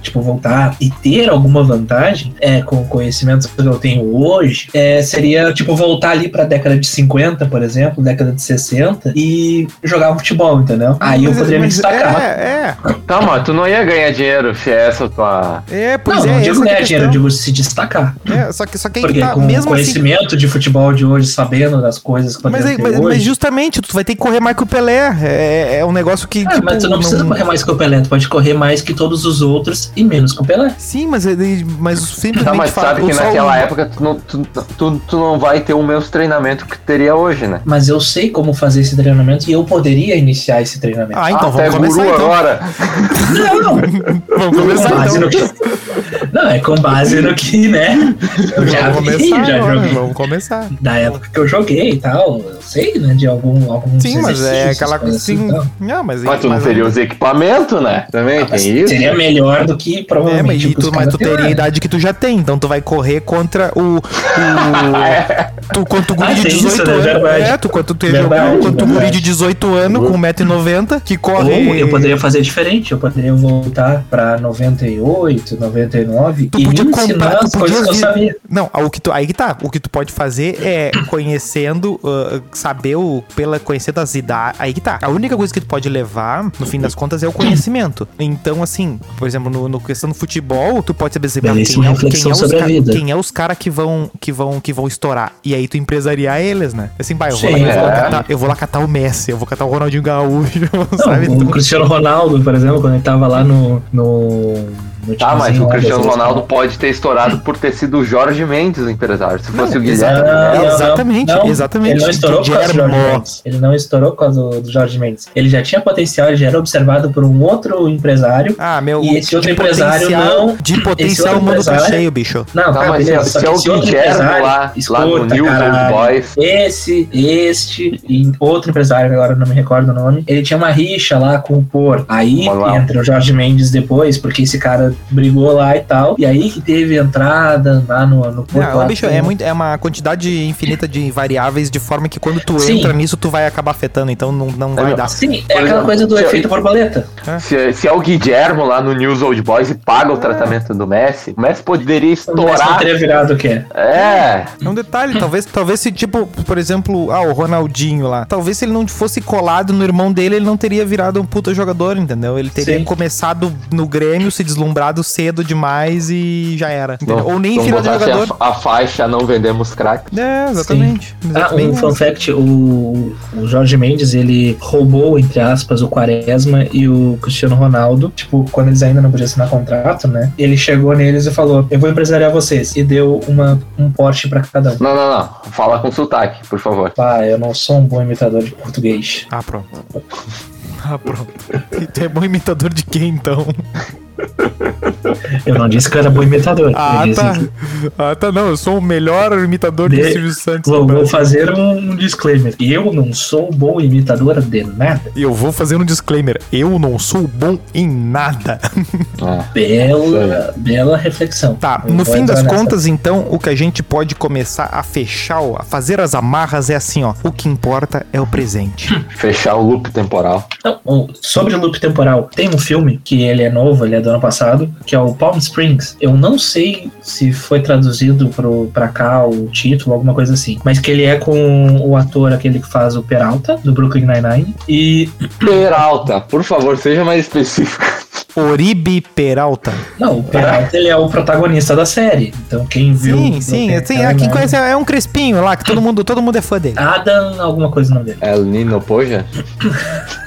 tipo, voltar e ter alguma vantagem é, com o conhecimento que eu tenho hoje, é, seria, tipo, voltar ali pra década de 50, por exemplo, década de 60, e jogar futebol, entendeu? Aí eu Mas- poderia me destacar. É, Tá, mas tu não ia ganhar dinheiro se é essa tua. é, é, pois não, é, não digo é ganhar dinheiro, eu digo se destacar. É, só que, só que aí que Porque tá, com mesmo o assim... conhecimento de futebol de hoje, sabendo das coisas que Mas, aí- mas, hoje... mas justamente, tu vai ter que correr mais que o Pelé. É, é um negócio que. Ah, tipo, mas tu não precisa correr mais que o Pelé, tu pode correr mais que todos os outros e menos que o Pelé. Sim, mas, mas simplesmente. Não, mas fala- sabe que naquela o- época tu não, tu, tu, tu não vai ter o mesmo treinamento que teria hoje, né? Mas eu sei como fazer esse treinamento e eu poderia iniciar esse treinamento. Ah, então ah, vamos começar guru então. agora. Não! Vamos começar então. Não, é com base no que, né? Eu já vamos vi, começar já joguei. vamos começar. Da época que eu joguei e tal, eu sei, né? De algum, alguns Sim, mas é aquela coisa assim. então. Não, mas, Mas tu não mas- teria os equipamentos, né? Também Mas tem isso. Seria melhor do que É, provavelmente. mas, o que os tu, mas tu teria a idade que tu já tem, então tu vai correr contra o. o tu, quanto o guri Ah, de tem 18 isso, né? anos. Verdade. É, tu quanto tu Verdade, quanto o guri de 18 anos com 1,90m que corre. Ou eu poderia fazer diferente, eu poderia voltar pra 98, 99 Tu e podia comprar, tu as coisas que eu podia sabia. Não, o que tu, aí que tá. O que tu pode fazer é conhecendo, ah, saber o, pela conhecendo as idades. Aí que tá. A única coisa que tu pode levar, no fim das contas, é o conhecimento. Então, assim, por exemplo, no, no questão do futebol, tu pode saber saber quem é, reflexão quem é ca- quem é os caras que vão, que, vão, que vão estourar. E aí tu empresariar eles, né? Assim, vai, eu vou, lá, Sim, eu, vou lá é. catar, eu vou lá catar o Messi, eu vou catar o Ronaldinho Gaúcho, Não, sabe? o Então, Cristiano Ronaldo, por exemplo, quando ele tava lá no no Tá, mas timezinho o Cristiano Ronaldo pode ter estourado por ter sido o Jorge Mendes o empresário. Se fosse o Guilherme. exatamente. né? Não, não, exatamente, não. exatamente. Ele não estourou por causa do Jorge. Mendes. Ele não estourou por causa do, do Jorge Mendes. Ele já tinha potencial, ele já era observado por um outro empresário. Ah, meu. E esse outro empresário não- De potencial, o mundo tá cheio, bicho. Não, Tá, tá, mas beleza. se, se é o Guilherme lá, lá no escuta, News Old caralho. Boys. Esse, este e outro empresário, agora não me recordo o nome, ele tinha uma rixa lá com o Por. Aí entra o Jorge Mendes depois, porque esse cara brigou lá e tal. E aí que teve entrada lá no, no. Não, lá, bicho, é, muito, é uma quantidade infinita de variáveis, de forma que quando tu Sim. entra nisso, tu vai acabar afetando, então não, não vai meu, dar. Sim, é aquela coisa do se- efeito borboleta. Se, se é o Guilhermo lá no News Old Boys e paga o tratamento do Messi, o Messi poderia Mas não estourar. teria virado o quê? É, É um detalhe, talvez, talvez se, tipo, por exemplo, ah, o Ronaldinho lá, talvez se ele não fosse colado no irmão dele, ele não teria virado um puta jogador, entendeu? Ele teria Sim. começado no Grêmio, se deslumbrado cedo demais e já era. Não- Ou nem virado botasse jogador. A, a faixa não vendemos crack. É, exatamente. Ah, Exatamente. um fun fact, o, o Jorge Mendes, ele roubou, entre aspas, o Quaresma e o Cristiano Ronaldo. Tipo, quando eles ainda não podiam assinar contrato, né? Ele chegou neles e falou, eu vou empresariar vocês. E deu uma, um porte pra cada um. Não, não, não. Fala com sotaque, por favor. Ah, eu não sou um bom imitador de português. Ah, pronto. Ah, pronto. E tu é bom imitador de quem, então? Eu não disse que eu era bom imitador. Ah, tá. que- Ah, tá, não. Eu sou o melhor imitador de De- Silvio Santos. Vou, do vou fazer um disclaimer. Eu não sou um bom imitador de nada. Eu vou fazer um disclaimer. Eu não sou bom em nada. Ah, Bela, bela reflexão. Tá, Eu no fim das nessa. contas, então, o que a gente pode começar a fechar, a fazer as amarras é assim, ó. O que importa é o presente. fechar o loop temporal. Não, o- sobre o loop temporal, tem um filme que ele é novo, ele é do ano passado, que é o Palm Springs. Eu não sei se foi traduzido pro, pra cá o título, alguma coisa assim. Mas que ele é com o ator, aquele que faz o Peralta, do Brooklyn Nine-Nine. E. Peralta, por favor, seja mais específico. Oribe Peralta. Não, o Peralta ele é o protagonista da série. Então quem viu. Sim, sim. Sim, ah, quem conhece é um crespinho lá, que todo mundo, todo mundo é fã dele. Adam, alguma coisa no nome dele. El Nino Poja?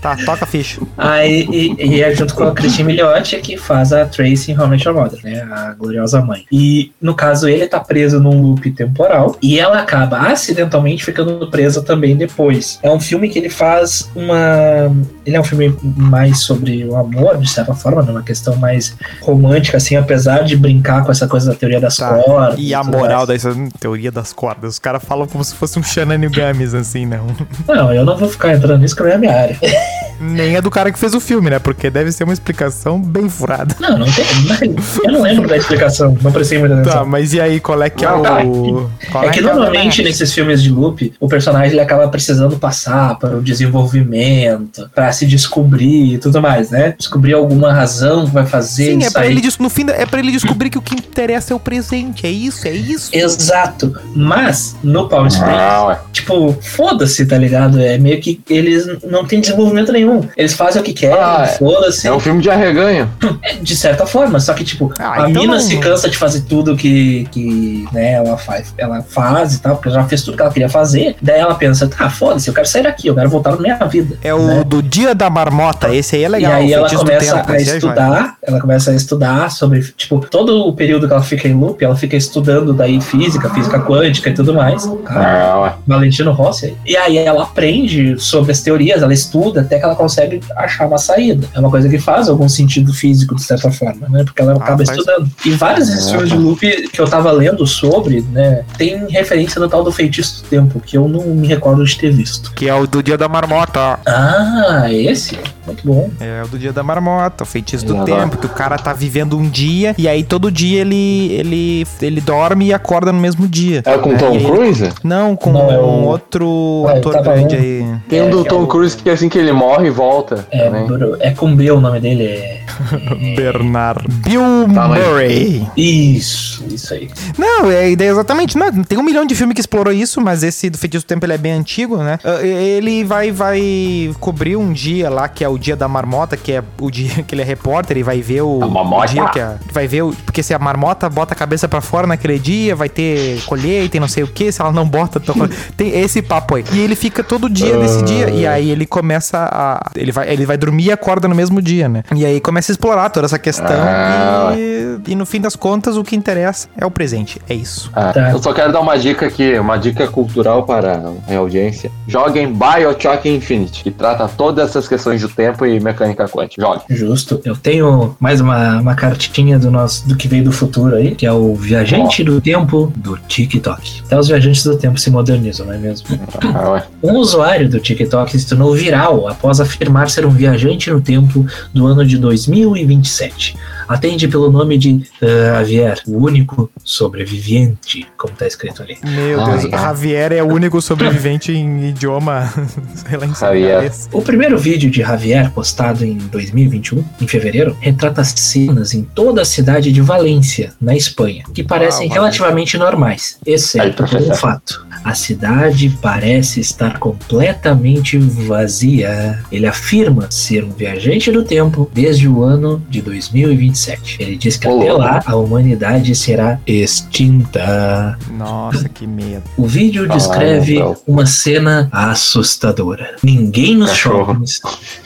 Tá, toca a ficha. Aí, e, e é junto com a Christine Milioti que faz a Tracy em I Met Your Mother, né? A gloriosa mãe. E, no caso, ele tá preso num loop temporal e ela acaba acidentalmente ficando presa também depois. É um filme que ele faz uma... Ele é um filme mais sobre o amor, de certa forma, numa questão mais romântica, assim, apesar de brincar com essa coisa da teoria das Tá. cordas. E a moral dessa teoria das cordas. Os caras falam como se fosse um Shananigamis, assim, não. Não, eu não vou ficar entrando nisso, que não é a minha área. Nem é do cara que fez o filme, né? Porque deve ser uma explicação bem furada. Não, não tem... Eu não lembro da explicação, não prestei muita atenção. Tá, mas e aí, qual é que é tá. o. Qual É que o normalmente nesses filmes de loop, o personagem ele acaba precisando passar para o desenvolvimento, para se descobrir e tudo mais, né? Descobrir alguma razão que vai fazer Sim, é pra sair. ele, no fim, da- é pra ele descobrir que o que interessa é o presente. É isso, é isso. Exato. Mas no Palm Springs, Ah, tipo, foda-se, tá ligado? É meio que eles não têm desenvolvimento nenhum. Eles fazem o que querem, Ah, é. foda-se. É um filme de arreganho. É, de certa forma, só que, tipo, Ah, a então mina não- se cansa de fazer tudo que, que né, ela, faz, ela faz e tal, porque ela já fez tudo que ela queria fazer. Daí ela pensa, tá, foda-se, eu quero sair daqui, eu quero voltar na minha vida. É o né? do Dia da Marmota. Esse aí é legal. e aí ela começa Tempo, a é joia. estudar, ela começa a estudar sobre, tipo, todo o período que ela fica em loop, ela fica estudando daí física, física quântica e tudo mais. Cara, Ah. Valentino Rossi. E aí ela aprende sobre as teorias, ela estuda até que ela consegue achar uma saída. É uma coisa que faz algum sentido físico, de certa forma, né? Porque ela acaba faz. estudando. E vários desses filmes de loop que eu tava lendo sobre, né? Tem referência no tal do feitiço do tempo, que eu não me recordo de ter visto. Que é o do Dia da Marmota. Ah, esse? Muito bom. É o do Dia da Marmota, o Feitiço do Não, Tempo, que o cara tá vivendo um dia e aí todo dia ele ele ele dorme e acorda no mesmo dia. É com né? Tom E ele- Cruise? Não, com Não, é o- um outro Ah, ator tava grande aí. Tem um É, do que é Tom o- Cruise que assim que ele morre e volta. É. Bru- é com B o nome dele, é. Bernard Bill Tá, mas- Murray. Isso, isso aí. Não, é ideia exatamente. Não, tem um milhão de filmes que explorou isso, mas esse do Feitiço do Tempo ele é bem antigo, né? Ah, Ele vai, vai cobrir um dia lá, que é o dia da marmota, que é o dia que ele é repórter e vai ver o, o dia que a, vai ver o, porque se a marmota bota a cabeça pra fora naquele dia, vai ter colheita e não sei o que, se ela não bota, então, tem esse papo aí. E ele fica todo dia nesse dia e aí ele começa a ele vai ele vai dormir e acorda no mesmo dia, né? E aí começa a explorar toda essa questão Ah. e, e no fim das contas o que interessa é o presente, é isso. Ah, Tá. Eu só quero dar uma dica aqui, uma dica cultural para a audiência. Joguem Bioshock Infinite, que trata todas essas questões do tempo e mecânica quântica. Jogue. Justo. Eu tenho mais uma, uma cartinha do nosso do que veio do futuro aí, que é o Viajante do Tempo do TikTok. Até os viajantes do tempo se modernizam, não é mesmo? Ah, ué. Um usuário do TikTok se tornou viral após afirmar ser um viajante no tempo do ano de 2027. Atende pelo nome de eh, Javier, o único sobrevivente, como tá escrito ali. Meu Ai, Deus, ai. Javier é o único sobrevivente em idioma Javier. O primeiro vídeo de Javier, postado em 2021, em fevereiro, retrata cenas em toda a cidade de Valência, na Espanha, que parecem Uau, relativamente normais, exceto Aí, por um professor. fato. A cidade parece estar completamente vazia. Ele afirma ser um viajante do tempo desde o ano de 2027. Ele diz que Ô, até lá a humanidade será extinta. Nossa, que medo. O vídeo Ah, descreve não. uma cena assustadora. Ninguém nos Cachorro. shoppings,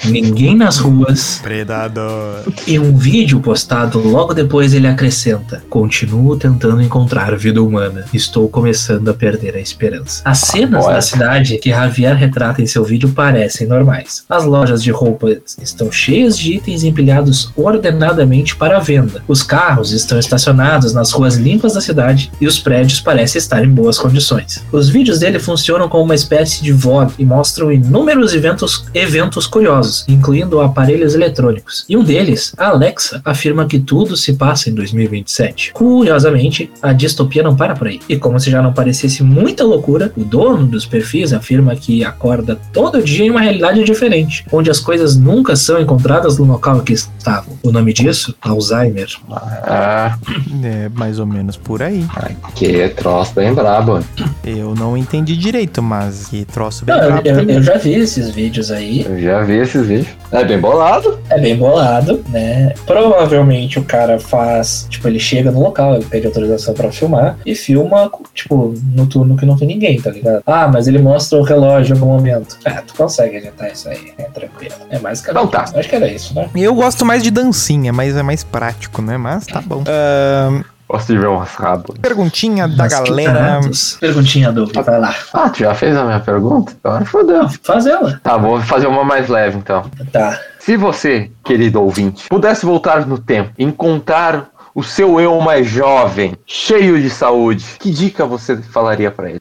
ninguém nas ruas. Predador. E um vídeo postado logo depois ele acrescenta: Continuo tentando encontrar vida humana. Estou começando a perder a esperança. As cenas poeta. da cidade que Javier retrata em seu vídeo parecem normais. As lojas de roupas estão cheias de itens empilhados ordenadamente para venda. Os carros estão estacionados nas ruas limpas da cidade e os prédios parecem estar em boas condições. Os vídeos dele funcionam como uma espécie de vlog e mostram inúmeros eventos, eventos curiosos, incluindo aparelhos eletrônicos. E um deles, a Alexa, afirma que tudo se passa em 2027. Curiosamente, a distopia não para por aí. E como se já não parecesse muita loucura, o dono dos perfis afirma que acorda todo dia em uma realidade diferente, onde as coisas nunca são encontradas no local que estavam. O nome disso? Alzheimer. Ah, É mais ou menos por aí. ai, que troço bem brabo. Eu não entendi direito, mas que troço bem Não, eu, brabo eu- eu já vi esses vídeos aí. Eu já vi esses vídeos. É bem bolado. É bem bolado, né? Provavelmente o cara faz, tipo, ele chega no local, ele pede autorização pra filmar e filma, tipo, no turno que não tem ninguém, tá ligado? Ah, mas ele mostra o relógio em algum momento. É, tu consegue editar isso aí, é tranquilo. É mais que Então tá. Acho que era isso, né? Eu gosto mais de dancinha, mas é mais prático, né? Mas tá bom. Ahn, Gosto de ver umas rabos. perguntinha da Mas galera. Perguntinha, Doug, vai lá. Ah, tu já fez a minha pergunta? Agora fodeu. Faz ela. Tá, vou fazer uma mais leve então. Tá. Se você, querido ouvinte, pudesse voltar no tempo, encontrar o seu eu mais jovem, cheio de saúde, que dica você falaria pra ele?